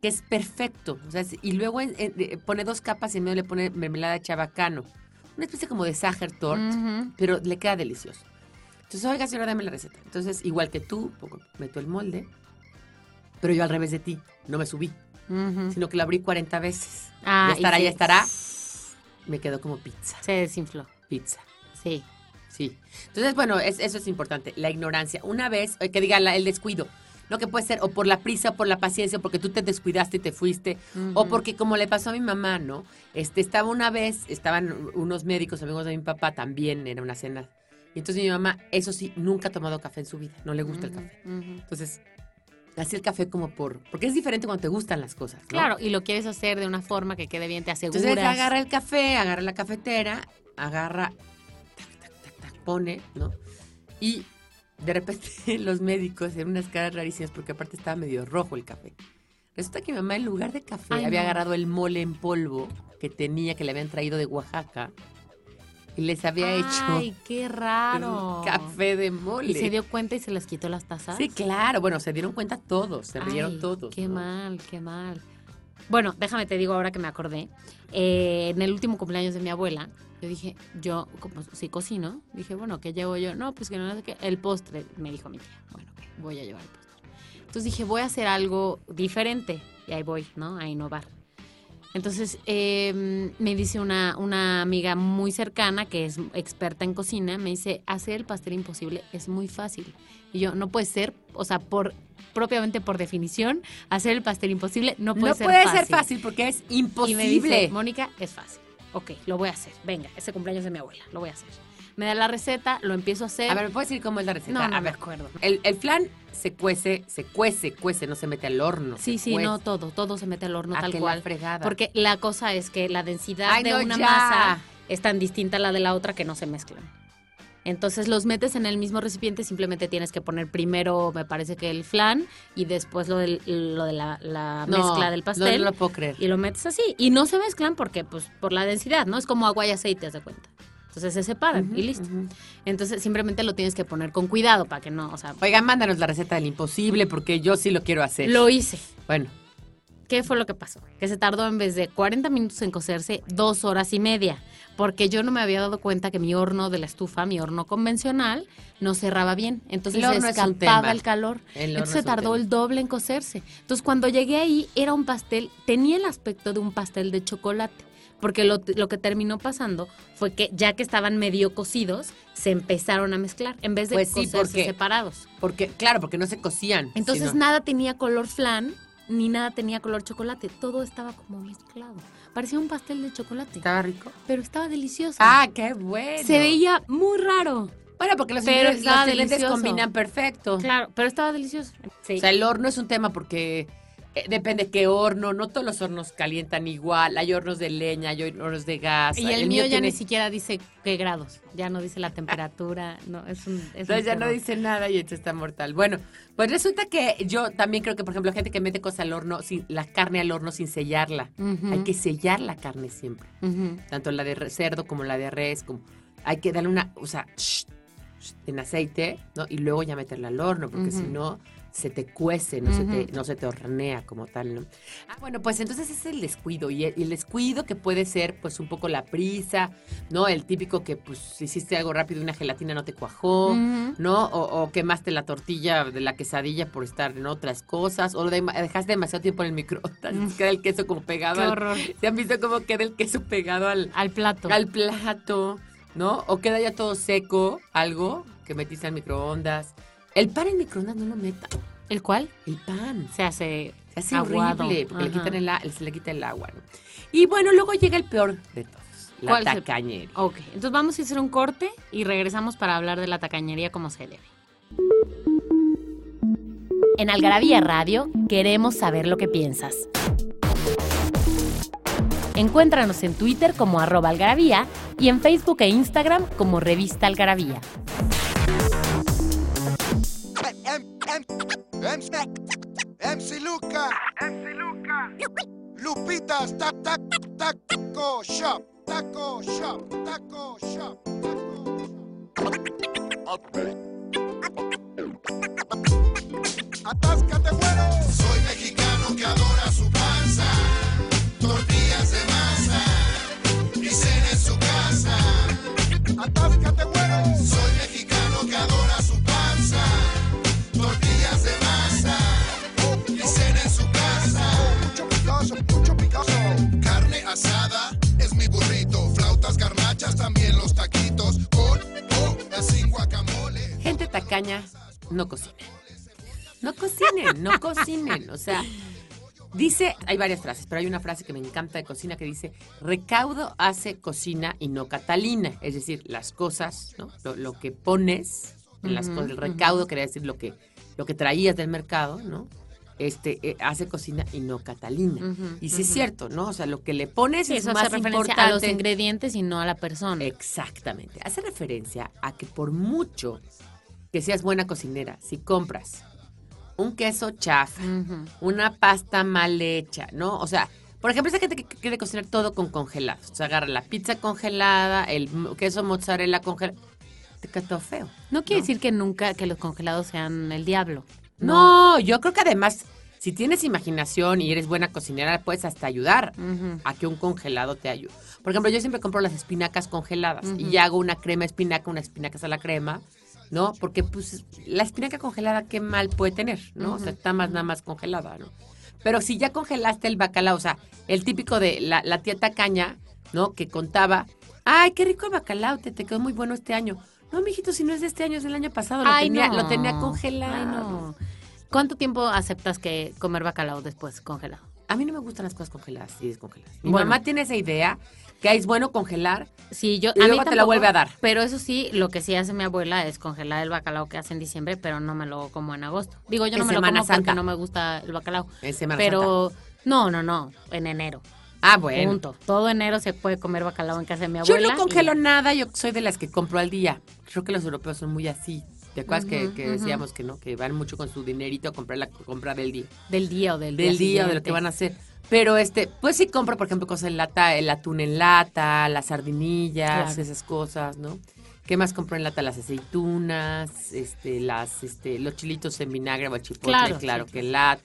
que es perfecto. O sea, es- y luego en- en- eh, pone dos capas y en medio le pone mermelada de chabacano. Una especie como de Sacher Tort, pero le queda delicioso. Entonces, oiga, señora, dame la receta. Entonces, igual que tú, meto el molde, pero yo al revés de ti, no me subí, sino que lo abrí 40 veces. Ah, ya y estará, ya estará. Me quedó como pizza, Se desinfló. pizza. Sí. Sí. Entonces, bueno, es- eso es importante, la ignorancia. Una vez, eh, que diga la- el descuido, no que puede ser o por la prisa, o por la paciencia, o porque tú te descuidaste y te fuiste, o porque como le pasó a mi mamá, ¿no? Este, estaba una vez, estaban unos médicos, amigos de mi papá, también era una cena. Y entonces mi mamá, eso sí, nunca ha tomado café en su vida, no le gusta el café. Entonces, hacía el café como por, porque es diferente cuando te gustan las cosas, ¿no? Claro, y lo quieres hacer de una forma que quede bien, te aseguras. Entonces agarra el café, agarra la cafetera, agarra, tac, tac, tac, tac, pone, ¿no? Y de repente los médicos en unas caras rarísimas porque aparte estaba medio rojo el café. Resulta que mi mamá en lugar de café Ay, había no. agarrado el mole en polvo que tenía, que le habían traído de Oaxaca y les había Ay, hecho qué raro. café de mole. Y se dio cuenta y se les quitó las tazas. Sí, claro. Bueno, se dieron cuenta todos, se rieron Ay, todos. Qué ¿no? mal, qué mal. Bueno, déjame te digo ahora que me acordé. eh, en el último cumpleaños de mi abuela, yo dije, yo, como si cocino, dije, bueno, ¿qué llevo yo? No, pues que no sé qué. El postre, me dijo mi tía. Bueno, voy a llevar el postre. Entonces dije, voy a hacer algo diferente. Y ahí voy, ¿no? A innovar. Entonces eh, me dice una, una amiga muy cercana que es experta en cocina, me dice, hacer el pastel imposible es muy fácil. Y yo, no puede ser, o sea, por propiamente por definición, hacer el pastel imposible no puede no ser puede fácil. ser fácil porque es Y me imposible. dice, Mónica, es fácil. Ok, lo voy a hacer. Venga, ese cumpleaños de mi abuela, lo voy a hacer. Me da la receta, lo empiezo a hacer. a ver, ¿me puedes decir cómo es la receta? no, no a me ver, acuerdo. El, el flan se cuece, se cuece, cuece, no se mete al horno. Sí, sí, cuece. no todo, todo se mete al horno Ah, tal que la cual. fregada. Porque la cosa es que la densidad Ay, de no, una ya. masa es tan distinta a la de la otra que no se mezclan. Entonces los metes en el mismo recipiente, simplemente tienes que poner primero, me parece que el flan, y después lo, del- lo de la, la No, mezcla del No, pastel. no lo puedo creer. y lo metes así. Y no se mezclan porque, pues, por la densidad, ¿no? Es como agua y aceite, haz de cuenta. Entonces se separan y listo. Entonces simplemente lo tienes que poner con cuidado para que no, o sea, Oigan, mándanos la receta del imposible porque yo sí lo quiero hacer. lo hice. Bueno, ¿Qué fue lo que pasó? Que se tardó en vez de 40 minutos en cocerse, dos horas y media. Porque yo no me había dado cuenta que mi horno de la estufa, mi horno convencional, no cerraba bien. Entonces El se es escapaba el calor. El Entonces es se tardó tema. el doble en cocerse. Entonces cuando llegué ahí era un pastel, tenía el aspecto de un pastel de chocolate. Porque lo, lo que terminó pasando fue que ya que estaban medio cocidos, se empezaron a mezclar en vez de Pues sí, cocerse porque- separados. porque, claro, porque no se cocían. Entonces sino- nada tenía color flan, ni nada tenía color chocolate. Todo estaba como mezclado. Parecía un pastel de chocolate, ¿Estaba rico? pero estaba delicioso. Ah, qué bueno. Se veía muy raro. Bueno, porque los, Pero ingredientes- los ingredientes combinan perfecto. Claro, pero estaba delicioso. Sí. O sea, el horno es un tema porque depende qué horno. No todos los hornos calientan igual. Hay hornos de leña, hay hornos de gas. y el, mío ya tiene- ni siquiera dice qué grados. Ya no dice la temperatura. No, es un. Es Entonces un ya no dice nada y esto está mortal. Bueno, pues resulta que yo también creo que, por ejemplo, gente que mete cosas al horno, sin, la carne al horno sin sellarla. Hay que sellar la carne siempre. Tanto la de cerdo como la de res. Como, hay que darle una, o sea, shh, shh, en aceite, ¿no? Y luego ya meterla al horno, porque si no se te cuece, no, se te, no se te hornea como tal, ¿no? Ah, bueno, pues entonces es el descuido. Y el, descuido que puede ser, pues, un poco la prisa, ¿no? El típico que, pues, hiciste algo rápido y una gelatina no te cuajó. ¿no? O, o quemaste la tortilla de la quesadilla por estar en otras cosas, o lo de- dejaste demasiado tiempo en el microondas, Mm. queda el queso como pegado Qué al, horror. ¿Se han visto cómo queda el queso pegado al, Al plato. al plato, ¿no? O queda ya todo seco, algo que metiste al microondas. El pan en microondas no lo meta. ¿El cuál? El pan. Se hace. Se hace Aguado. horrible porque le quitan el, se le quita el agua, ¿no? Y bueno, luego llega el peor de todos, la ¿Cuál es el- tacañería. Ok, entonces vamos a hacer un corte y regresamos para hablar de la tacañería como se debe. En Algarabía Radio queremos saber lo que piensas. Encuéntranos en Twitter como arroba algarabía y en Facebook e Instagram como revista algarabía. MC Luca. MC Luca. Lupitas tac tac taco shop. Taco shop. Taco shop. Taco shop. Atáscate, güero. Soy mexicano Tacaña, no cocinen. No cocinen, no cocinen. O sea, dice, hay varias frases, pero hay una frase que me encanta de cocina que dice, recaudo hace cocina y no Catalina. Es decir, las cosas, ¿no? Lo, lo que pones en las cosas, el recaudo quería decir lo que, lo que traías del mercado, ¿no? Este, eh, hace cocina y no Catalina. Y sí es cierto, ¿no? O sea, lo que le pones Sí, es eso más hace referencia importante. a los ingredientes y no a la persona. Exactamente. Hace referencia a que por mucho que seas buena cocinera, si compras un queso chafa, una pasta mal hecha, ¿no? O sea, por ejemplo, esa gente que quiere cocinar todo con congelados. O sea, agarra la pizza congelada, el queso mozzarella congelado. Te queda todo feo. No quiere ¿no? decir que nunca que los congelados sean el diablo. No, yo creo que además, si tienes imaginación y eres buena cocinera, puedes hasta ayudar a que un congelado te ayude. Por ejemplo, yo siempre compro las espinacas congeladas Ujú. y hago una crema espinaca, unas espinacas a la crema, ¿no? Porque pues la espinaca congelada qué mal puede tener, ¿no? O sea, está más nada más congelada, ¿no? Pero si ya congelaste el bacalao, o sea, el típico de la, la tía tacaña, ¿no? Que contaba, ay, qué rico el bacalao, te, te quedó muy bueno este año. No, mijito, si no es de este año, es del año pasado, lo, Ay, tenía, no. lo tenía congelado. Ay, no. ¿Cuánto tiempo aceptas que comer bacalao después congelado? A mí no me gustan las cosas congeladas y descongeladas. Mi Bueno. mamá tiene esa idea que es bueno congelar Sí, yo Y a mí luego te la vuelve a dar. Pero eso sí, lo que sí hace mi abuela es congelar el bacalao que hace en diciembre, pero no me lo como en agosto. Digo, yo no En me lo como porque Santa. no me gusta el bacalao. en Semana Pero no, no, no, en enero. Ah, bueno. Punto. Todo enero se puede comer bacalao en casa de mi Yo abuela. no congelo y- nada, yo soy de las que compro al día. Creo que los europeos son muy así. ¿Te acuerdas que, que decíamos que no? Que van mucho con su dinerito a comprar la compra del día. Del día o del, Del día, de lo que van a hacer. Pero este, pues sí compro, por ejemplo, cosas en lata, el atún en lata, las sardinillas, Claro. esas cosas, ¿no? ¿Qué más compro en lata? Las aceitunas, este, las, este, los chilitos en vinagre o el chipotle, Claro, claro, sí, que lat.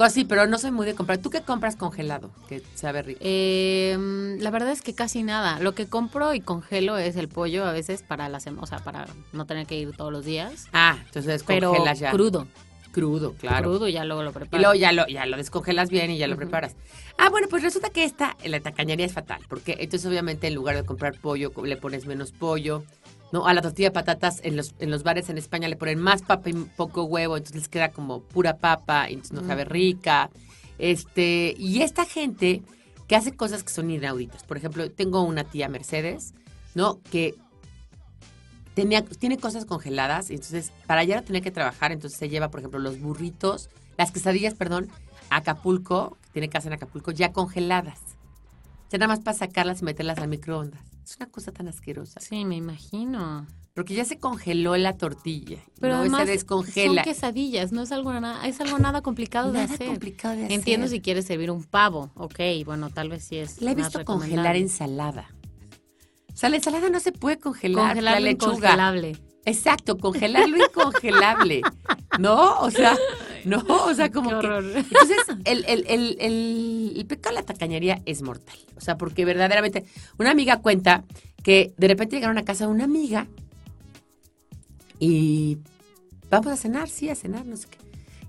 Cosas así, pero no soy muy de comprar. ¿Tú qué compras congelado? Que sabe rico. Eh, mm, la verdad es que casi nada. Lo que compro y congelo es el pollo a veces para la o sea, para no tener que ir todos los días. Ah, entonces Pero congelas ya. crudo, Crudo, claro. crudo y ya luego lo Y preparo. luego ya lo, ya lo descongelas bien y ya lo preparas. Ah, bueno, pues resulta que esta, la tacañería es fatal, porque entonces obviamente en lugar de comprar pollo, le pones menos pollo, ¿no? A la tortilla de patatas en los, en los bares en España le ponen más papa y poco huevo, entonces les queda como pura papa, y entonces no sabe rica. Este, y esta gente que hace cosas que son inauditas. Por ejemplo, tengo una tía Mercedes, ¿no? Que tenía, tiene cosas congeladas, y entonces para allá no tenía que trabajar, entonces se lleva, por ejemplo, los burritos, las quesadillas, perdón, a Acapulco, que tiene casa en Acapulco, ya congeladas. O sea, nada más para sacarlas y meterlas al microondas. Es una cosa tan asquerosa. Sí, me imagino. Porque ya se congeló la tortilla. Pero no además se descongela. son quesadillas, no es algo nada, es algo nada complicado de hacer. complicado de hacer. Entiendo si quieres servir un pavo, ok, bueno, tal vez sí es La he visto congelar ensalada. O sea, la ensalada no se puede congelar. Congelar la lechuga. incongelable. Exacto, congelar lo incongelable. ¿No? O sea, no, o sea, como Qué que. Entonces, el, el, el, el, pecado de la tacañería es mortal. O sea, porque verdaderamente, una amiga cuenta que de repente llegaron a casa de una amiga y vamos a cenar, sí, a cenar, no sé qué.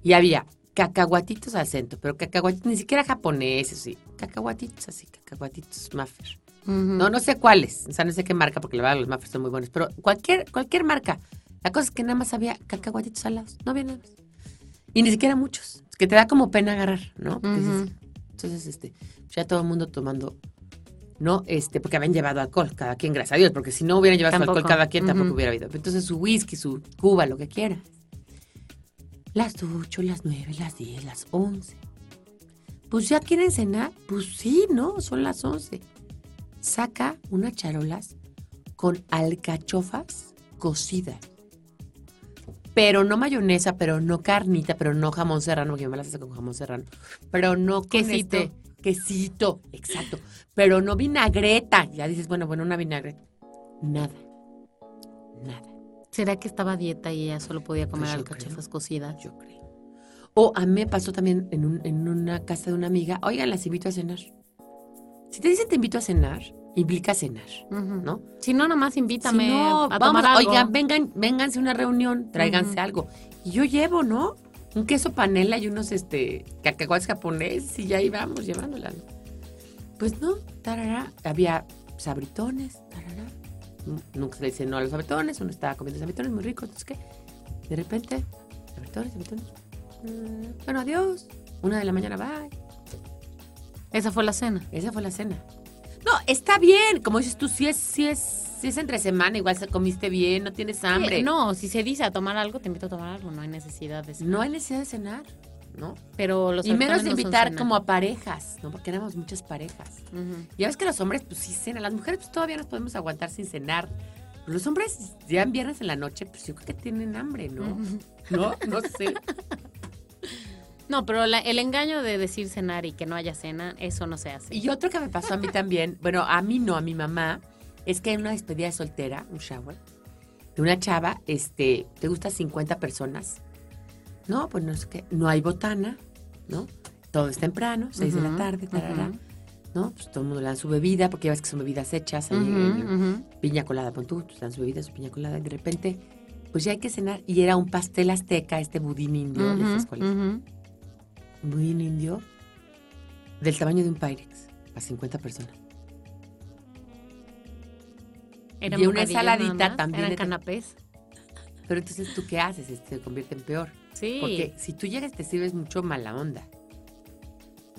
Y había cacahuatitos al centro, pero cacahuatitos, ni siquiera japoneses, sí, cacahuatitos así, cacahuatitos Maffer. No, no sé cuáles, o sea, no sé qué marca, porque la verdad los Muffers son muy buenos, pero cualquier, cualquier marca. La cosa es que nada más había cacahuatitos salados, no había nada más. Y ni siquiera muchos, es que te da como pena agarrar, ¿no? Entonces, este, ya todo el mundo tomando, ¿no? Este, porque habían llevado alcohol, cada quien, gracias a Dios, porque si no hubieran llevado Tampoco. alcohol cada quien, tampoco hubiera habido. Entonces su whisky, su cuba, lo que quieras. Las 8, las 9, las 10, las 11. Pues ya quieren cenar. Pues sí, ¿no? Son las 11. Saca unas charolas con alcachofas cocidas. Pero no mayonesa, pero no carnita, pero no jamón serrano, porque yo me las hace con jamón serrano. Pero no Quesito. quesito, exacto. Pero no vinagreta. Ya dices, bueno, bueno, una vinagreta. Nada. Nada. ¿Será que estaba a dieta y ella solo podía comer Pues alcachofas cocidas? Yo creo. O a mí me pasó también en, un- en una casa de una amiga, oigan, las invito a cenar. Si te dicen te invito a cenar, implica cenar. ¿no? Si no, nomás invítame Si no, a vamos, tomar algo. oigan, vengan, vénganse a una reunión, tráiganse algo. Y yo llevo, ¿no? Un queso panela y unos este cacahuates japoneses y ya ahí vamos llevándola. Pues no, tarará. Había sabritones, tarará. Nu- Nunca se le dice no a los sabritones, uno estaba comiendo sabritones muy ricos, entonces qué. De repente, sabritones, sabritones. Mm, Bueno, adiós. Una de la mañana, bye. Esa fue la cena. Esa fue la cena. No, está bien. Como dices tú, si es, si es, si es entre semana, igual se comiste bien, no tienes hambre. Eh, no, si se dice a tomar algo, te invito a tomar algo. No hay necesidad de cenar. No hay necesidad de cenar, ¿no? Pero los y menos de invitar como a parejas, ¿no? Porque éramos muchas parejas. Ya ves que los hombres, pues sí cenan. Las mujeres, pues todavía nos podemos aguantar sin cenar. Los hombres, ya en viernes en la noche, pues yo creo que tienen hambre, ¿no? No, no sé. No, pero la- el engaño de decir cenar y que no haya cena, eso no se hace. Y otro que me pasó a mí también, bueno, a mí no, a mi mamá, es que en una despedida de soltera, un shower, de una chava, este, ¿te gusta 50 personas? No, pues no sé qué, no hay botana, ¿no? Todo es temprano, 6 de la tarde, tarará, ujú. ¿no? Pues todo el mundo le dan su bebida, porque ya ves que son bebidas hechas, ujú. piña colada, pon tú, te dan su bebida, su piña colada, y de repente, pues ya hay que cenar, y era un pastel azteca, este budín indio, ¿ya sabes Ujú, budín indio, del tamaño de un Pyrex, para 50 personas. Eran Y una ensaladita también Eran de- canapés. Pero entonces, ¿tú qué haces? Este, se convierte en peor. Sí. Porque si tú llegas te sirves mucho mala onda.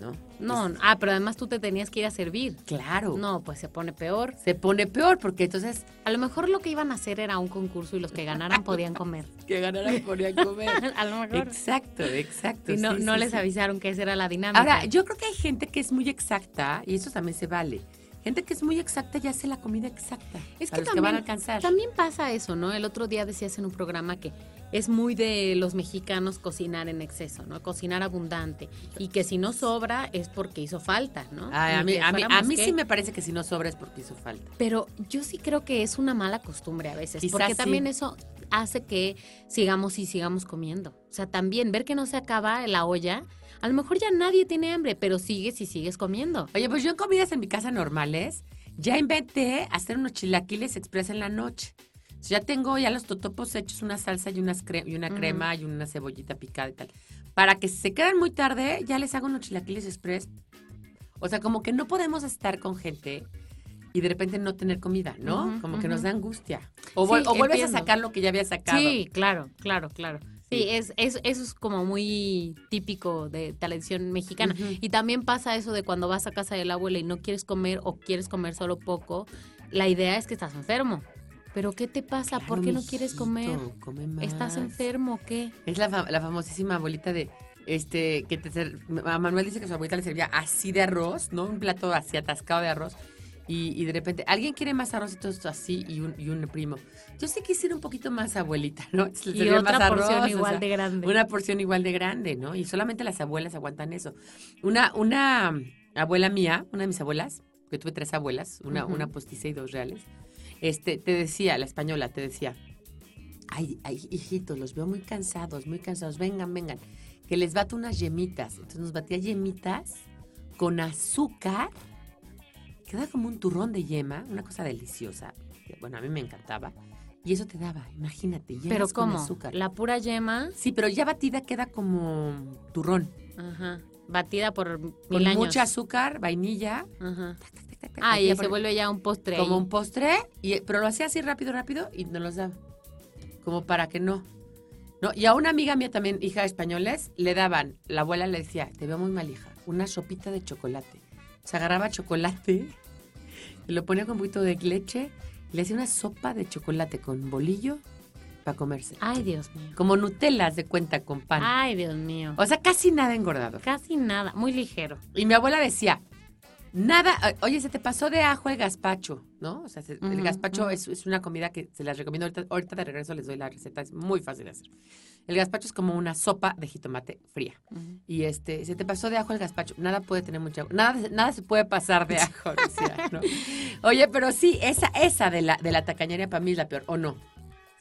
¿No? No, Es- ah, pero además tú te tenías que ir a servir. claro. No, pues se pone peor. Se pone peor porque entonces A lo mejor lo que iban a hacer era un concurso y los que ganaran podían comer. que ganaran podrían comer. a lo mejor. exacto, exacto. Y no, sí, no sí, les sí. avisaron que esa era la dinámica. Ahora, yo creo que hay gente que es muy exacta y eso también se vale. Gente que es muy exacta y hace la comida exacta. Es para que los que van a también, alcanzar. también pasa eso, ¿no? El otro día decías en un programa que es muy de los mexicanos cocinar en exceso, ¿no? Cocinar abundante. Y que si no sobra es porque hizo falta, ¿no? Ay, a mí, que a mí, fuéramos a mí que- sí me parece que si no sobra es porque hizo falta. Pero yo sí creo que es una mala costumbre a veces, Quizás porque sí. también eso hace que sigamos y sigamos comiendo. O sea, también ver que no se acaba la olla, a lo mejor ya nadie tiene hambre, pero sigues y sigues comiendo. Oye, pues yo en comidas en mi casa normales ya inventé hacer unos chilaquiles express en la noche. Ya tengo ya los totopos hechos, una salsa y, unas cre- y una crema y una cebollita picada y tal. Para que se quedan muy tarde, ya les hago unos chilaquiles express. O sea, como que no podemos estar con gente y de repente no tener comida, ¿no? Como que nos da angustia. O, Sí, vuel- o vuelves entiendo. a sacar lo que ya había sacado. Sí, claro, claro, claro. Sí, es, es- eso es como muy típico de tradición mexicana. Y también pasa eso de cuando vas a casa de la abuela y no quieres comer o quieres comer solo poco, la idea es que estás enfermo. Pero ¿qué te pasa? ¿Por Claro, qué no quieres comer? come ¿Estás más. enfermo o qué? Es la, la famosísima abuelita de, este, que te Manuel dice que su abuelita le servía así de arroz, ¿no? Un plato así atascado de arroz. Y, y de repente, ¿alguien quiere más arroz y todo esto así? Y un, y un primo. Yo sí quisiera un poquito más abuelita, ¿no? Le Y otra más porción arroz, o igual sea, de grande. Una porción igual de grande, ¿no? Y solamente las abuelas aguantan eso. Una, una abuela mía, una de mis abuelas, que tuve tres abuelas, una, Ujú. una postiza y dos reales, este, te decía, la española, te decía, ay, ay, hijitos, los veo muy cansados, muy cansados, vengan, vengan, que les bato unas yemitas. Entonces nos batía yemitas con azúcar, queda como un turrón de yema, una cosa deliciosa. que, Bueno, a mí me encantaba. Y eso te daba, imagínate, yemas Pero con ¿cómo? azúcar. La pura yema, Sí, pero ya batida queda como turrón. ajá, batida por mil Con años. mucha azúcar, vainilla. Ajá. tac, tac, tac, Ah, y se por- vuelve ya un postre como ahí. un postre, y, pero lo hacía así rápido, rápido y nos los daba. Como para que no. no. Y a una amiga mía también, hija de españoles, le daban, la abuela le decía, te veo muy mal, hija, una sopita de chocolate. Se agarraba chocolate y lo ponía con un poquito de leche y le hacía una sopa de chocolate con bolillo para comerse. Ay, Dios mío. Como Nutelas de cuenta con pan. Ay, Dios mío. O sea, casi nada engordado. Casi nada, muy ligero. Y mi abuela decía, nada, o- oye, se te pasó de ajo el gazpacho, ¿no? O sea, se- el gazpacho es, es una comida que se las recomiendo ahorita, ahorita de regreso les doy la receta, es muy fácil de hacer. El gazpacho es como una sopa de jitomate fría. Y este, se te pasó de ajo el gazpacho, nada puede tener mucha nada, nada se puede pasar de ajo, decía, ¿no? Oye, pero sí, esa, esa de la, de la tacañería para mí es la peor, ¿o no?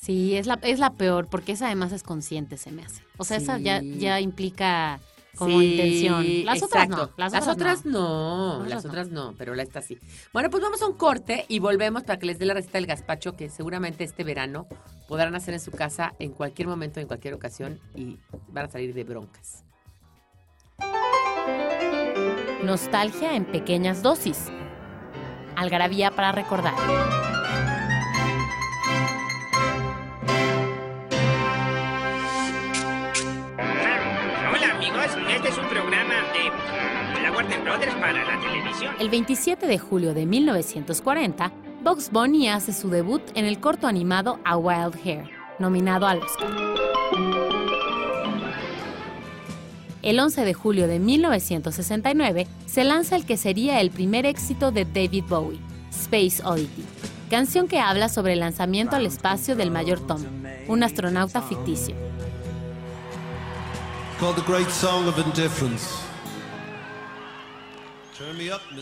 Sí, es la, es la peor, porque esa además es consciente, se me hace. O sea, esa ya, ya implica como Sí, intención. Las otras exacto. no. Las, Las otras no. no, Las otras otras no, pero la esta sí. Bueno, pues vamos a un corte y volvemos para que les dé la receta del gazpacho que seguramente este verano podrán hacer en su casa en cualquier momento, en cualquier ocasión y van a salir de broncas. Nostalgia en pequeñas dosis. Algarabía para recordar. Este es un programa de la Warner Brothers para la televisión. El 27 de julio de 1940, Bugs Bunny hace su debut en el corto animado A Wild Hair, nominado al Oscar. El 11 de julio de 1969 se lanza el que sería el primer éxito de David Bowie, Space Oddity, canción que habla sobre el lanzamiento al espacio del mayor Tom, un astronauta ficticio.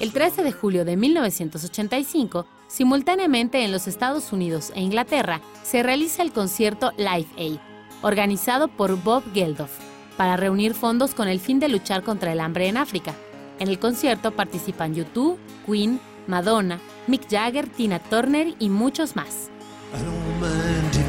El 13 de julio de 1985, simultáneamente en los Estados Unidos e Inglaterra, se realiza el concierto Live Aid, organizado por Bob Geldof, para reunir fondos con el fin de luchar contra el hambre en África. En el concierto participan U2, Queen, Madonna, Mick Jagger, Tina Turner y muchos más. I don't mind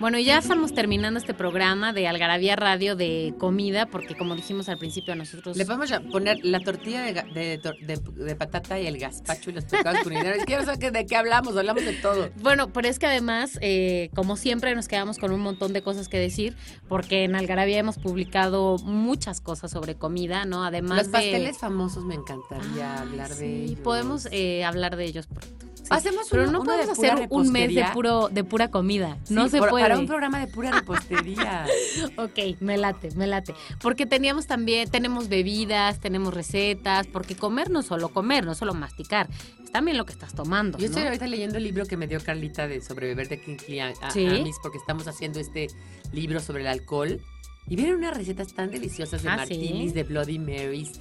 Bueno, y ya estamos terminando este programa de Algarabía Radio de comida, porque como dijimos al principio, a nosotros... Le podemos ya poner la tortilla de, de de- de patata y el gazpacho y los pescados culinarios. Quiero saber de qué hablamos, hablamos de todo. Bueno, pero es que además, eh, como siempre, nos quedamos con un montón de cosas que decir, porque en Algarabía hemos publicado muchas cosas sobre comida, ¿no? Además Los pasteles famosos me encantaría Ah, hablar sí, de ellos. podemos eh, hablar de ellos pronto. Hacemos pero uno- no uno de podemos hacer un mes de puro de pura comida. no se por- puede. Para un programa de pura repostería. Ok, me late, me late. Porque teníamos también, tenemos bebidas, tenemos recetas, porque comer no solo comer, no solo masticar, es también lo que estás tomando. Yo estoy ahorita leyendo el libro que me dio Carlita de sobre beber de Kingsley a- a- Sí. Amis, porque estamos haciendo este libro sobre el alcohol. Y vienen unas recetas tan deliciosas de Ah, ¿sí? martinis, de Bloody Marys,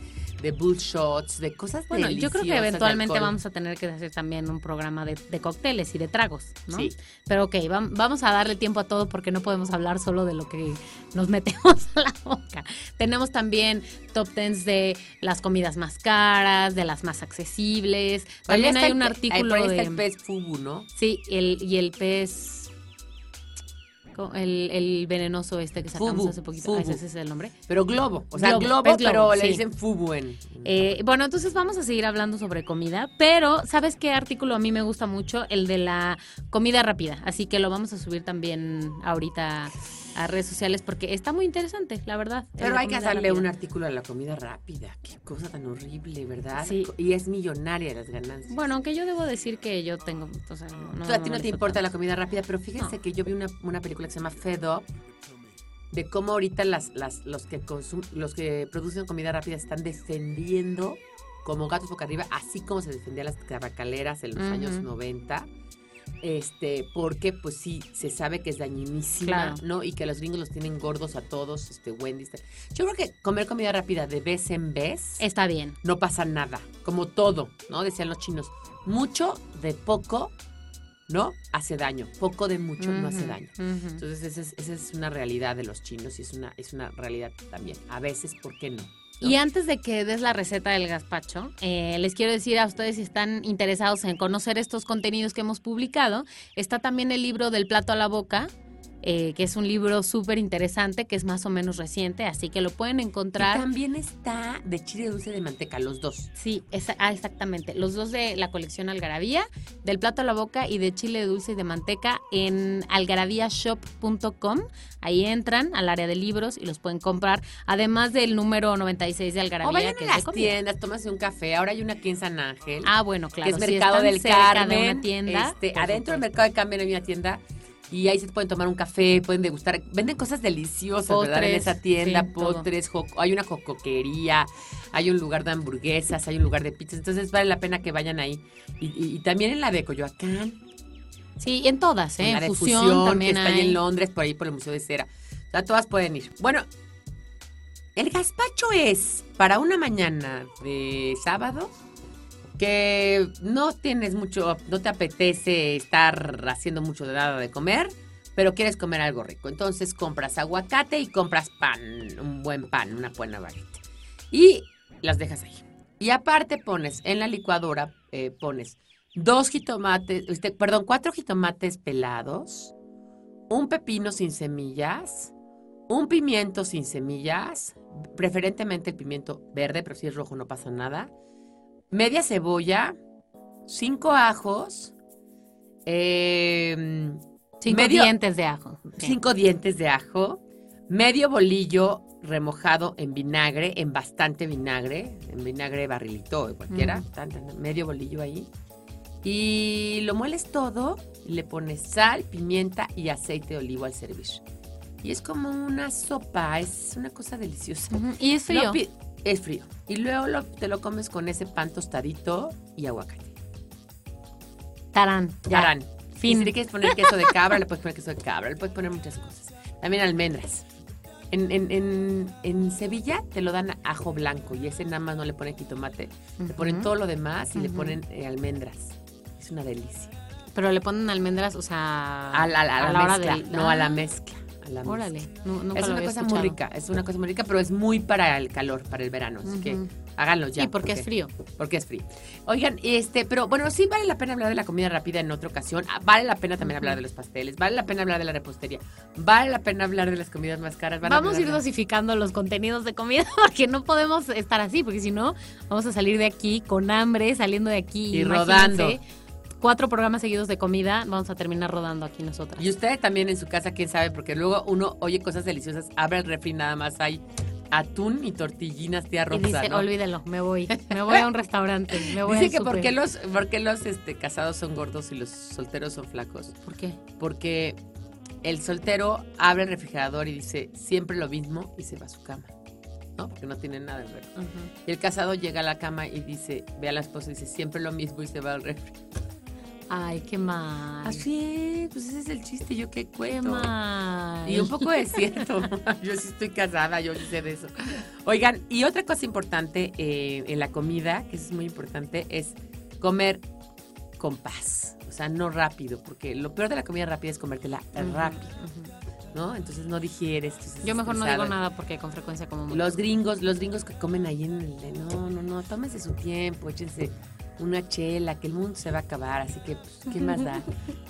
de bullshots, de cosas Bueno, yo creo que eventualmente vamos a tener que hacer también un programa de, de cócteles y de tragos, ¿no? Sí. Pero ok, vam- vamos a darle tiempo a todo porque no podemos hablar solo de lo que nos metemos a la boca. Tenemos también top tens de las comidas más caras, de las más accesibles. También hay un artículo ahí de... el pez fubu, ¿no? Sí, el, y el pez... El, el venenoso este que sacamos Fubu, hace poquito. Ah, fubu. ese es el nombre. Pero globo. O sea, Globo, globo, pez globo, pero le dicen fubu en... Eh, bueno, entonces vamos a seguir hablando sobre comida, pero ¿sabes qué artículo a mí me gusta mucho? El de la comida rápida. Así que lo vamos a subir también ahorita a redes sociales porque está muy interesante, la verdad. Pero hay que hacerle rápida. un artículo a la comida rápida. Qué cosa tan horrible, ¿verdad? Sí. Y es millonaria las ganancias. Bueno, aunque yo debo decir que yo tengo, o sea, no, Tú- a ti no te importa la comida rápida, pero fíjense No. que yo vi una, una película que se llama Fed Up de cómo ahorita las, las, los, que consum- los que producen comida rápida están defendiendo como gatos boca arriba, así como se defendían las tabacaleras en los años 90. Este, porque pues sí, se sabe que es dañinísima, Claro. ¿no? Y que los gringos los tienen gordos a todos, este, Wendy's. Yo creo que comer comida rápida de vez en vez Está bien. no pasa nada, como todo, ¿no? Decían los chinos, mucho de poco, ¿no? Hace daño, poco de mucho no hace daño. Entonces esa es, esa es una realidad de los chinos y es una, es una realidad también. A veces, ¿por qué no? Y antes de que des la receta del gazpacho, eh, les quiero decir a ustedes si están interesados en conocer estos contenidos que hemos publicado, está también el libro del plato a la boca, eh, que es un libro súper interesante, que es más o menos reciente, así que lo pueden Y encontrar. también está de chile dulce de manteca, los dos. Sí, esa- ah, exactamente. Los dos de la colección Algarabía, del plato a la boca y de chile dulce y de manteca en algarabíashop.com. Ahí entran al área de libros y los pueden comprar, además del número 96 de Algarabía. O vayan que a las tiendas, tómase un café. Ahora hay una aquí en San Ángel. Ah, bueno, claro. que es Mercado del Carmen. de una tienda. este, adentro del. Mercado del Carmen hay una tienda y ahí se pueden tomar un café, pueden degustar. Venden cosas deliciosas, ¿verdad? En esa tienda, sí, jo- hay una jocoquería, hay un lugar de hamburguesas, hay un lugar de pizzas. Entonces vale la pena que vayan ahí. Y, y- y también en la de Coyoacán, Sí, en todas, ¿eh? en la de fusión, que también está ahí en Londres, por ahí por el Museo de Cera. O sea, todas pueden ir. Bueno, El gazpacho es para una mañana de sábado que no tienes mucho, no te apetece estar haciendo mucho de nada de comer, pero quieres comer algo rico. Entonces compras aguacate y compras pan, un buen pan, una buena baguette. Y las dejas ahí. Y aparte pones en la licuadora, eh, pones dos jitomates, este, perdón, cuatro jitomates pelados, un pepino sin semillas, un pimiento sin semillas, preferentemente el pimiento verde, pero si es rojo no pasa nada, media cebolla, cinco ajos, eh, Cinco medio- dientes de ajo. Cinco dientes de ajo, medio bolillo remojado en vinagre, en bastante vinagre, en vinagre barrilito o cualquiera, tan, tan, medio bolillo ahí. Y lo mueles todo le pones sal, pimienta y aceite de olivo al servir. Y es como una sopa, es una cosa deliciosa. Y es frío. Es frío. Y luego lo- te lo comes con ese pan tostadito y aguacate. Tarán. Ya. Tarán. Fin. Y si le quieres poner queso de cabra, le puedes poner queso de cabra, le puedes poner muchas cosas. También almendras. En, en, en, en Sevilla te lo dan ajo blanco y ese nada más no le ponen jitomate. Le ponen todo lo demás y le ponen eh, almendras. Es una delicia. Pero le ponen almendras, o sea. A la, a la a la hora mezcla, del- no a la Ah, mezcla. A la Órale. nu- nunca Es lo una había cosa escuchado. muy rica, es una cosa muy rica, pero es muy para el calor, para el verano. Así que háganlo ya. Sí, porque es frío. Porque es frío. Oigan, este, pero bueno, sí vale la pena hablar de la comida rápida en otra ocasión. Ah, Vale la pena también hablar de los pasteles. Vale la pena hablar de la repostería. Vale la pena hablar de las comidas más caras. vale Vamos a ir dosificando los contenidos de comida porque no podemos estar así, porque si no, vamos a salir de aquí con hambre, saliendo de aquí. Y rodando. Cuatro programas seguidos de comida, vamos a terminar rodando aquí nosotras. Y ustedes también en su casa, quién sabe, porque luego uno oye cosas deliciosas, abre el refri, nada más hay atún y tortillinas tía Y rosa. dice, ¿no? olvídelo, me voy, me voy a un restaurante, me voy Dice que por qué los, por qué los este, casados son gordos y los solteros son flacos. ¿Por qué? Porque el soltero abre el refrigerador y dice siempre lo mismo y se va a su cama. ¿No? Porque no tiene nada en refri. Y el casado llega a la cama y dice, ve a la esposa y dice siempre lo mismo y se va al refri. Ay, qué mal. Así es, pues ese es el chiste, yo qué Qué cuento. mal. Y un poco es cierto. yo sí estoy casada, yo sí sé de eso. Oigan, y otra cosa importante eh, en la comida, que es muy importante, es comer con paz. O sea, no rápido, porque lo peor de la comida rápida es comértela Ujú, rápido. ¿no? Entonces no digieres. Yo mejor no digo nada porque con frecuencia como mucho. Los gringos, los gringos que comen ahí en el... de, No, no, no, tómense su tiempo, échense una chela, que el mundo se va a acabar, así que, pues, ¿qué más da?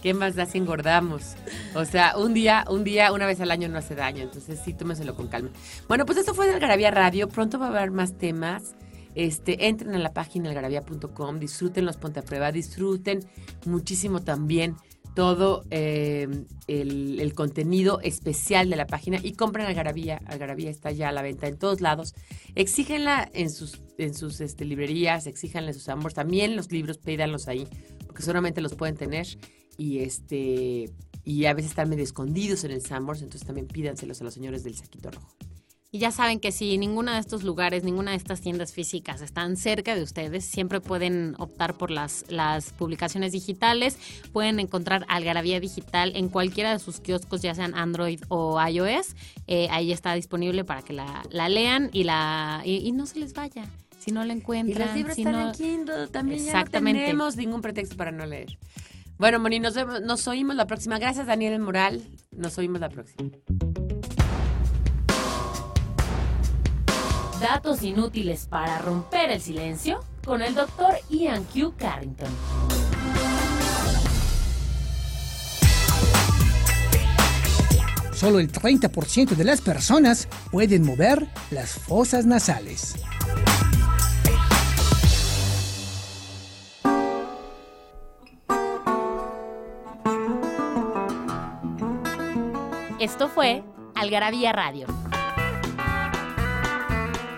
¿Qué más da si engordamos? O sea, un día, un día, una vez al año no hace daño, entonces sí, tómenselo con calma. Bueno, pues esto fue de Algarabía Radio, pronto va a haber más temas. Este, entren a la página algarabía.com, disfruten los ponte a prueba, disfruten muchísimo también todo eh, el, contenido especial de la página y compren Algarabía. Algarabía está ya a la venta en todos lados. Exígenla en sus, en sus este, librerías, exíjanle sus ambos. También los libros, pídanlos ahí, porque solamente los pueden tener. Y este y a veces están medio escondidos en el Sambors, entonces también pídanselos a los señores del saquito rojo. Y ya saben que si ninguno de estos lugares, ninguna de estas tiendas físicas están cerca de ustedes, siempre pueden optar por las, las publicaciones digitales. Pueden encontrar Algarabía Digital en cualquiera de sus kioscos, ya sean Android o iOS. Eh, ahí está disponible para que la, la lean y, la, y, y no se les vaya. Si no la Y encuentran, los libros si están no- en Kindle, también Exactamente. ya no tenemos ningún pretexto para no leer. Bueno, Moni, nos, vemos- nos oímos la próxima. Gracias, Daniel Moral. Nos oímos la próxima. Datos inútiles para romper el silencio con el doctor Ian Q. Carrington. Solo el 30% de las personas pueden mover las fosas nasales. Esto fue Algarabía Radio.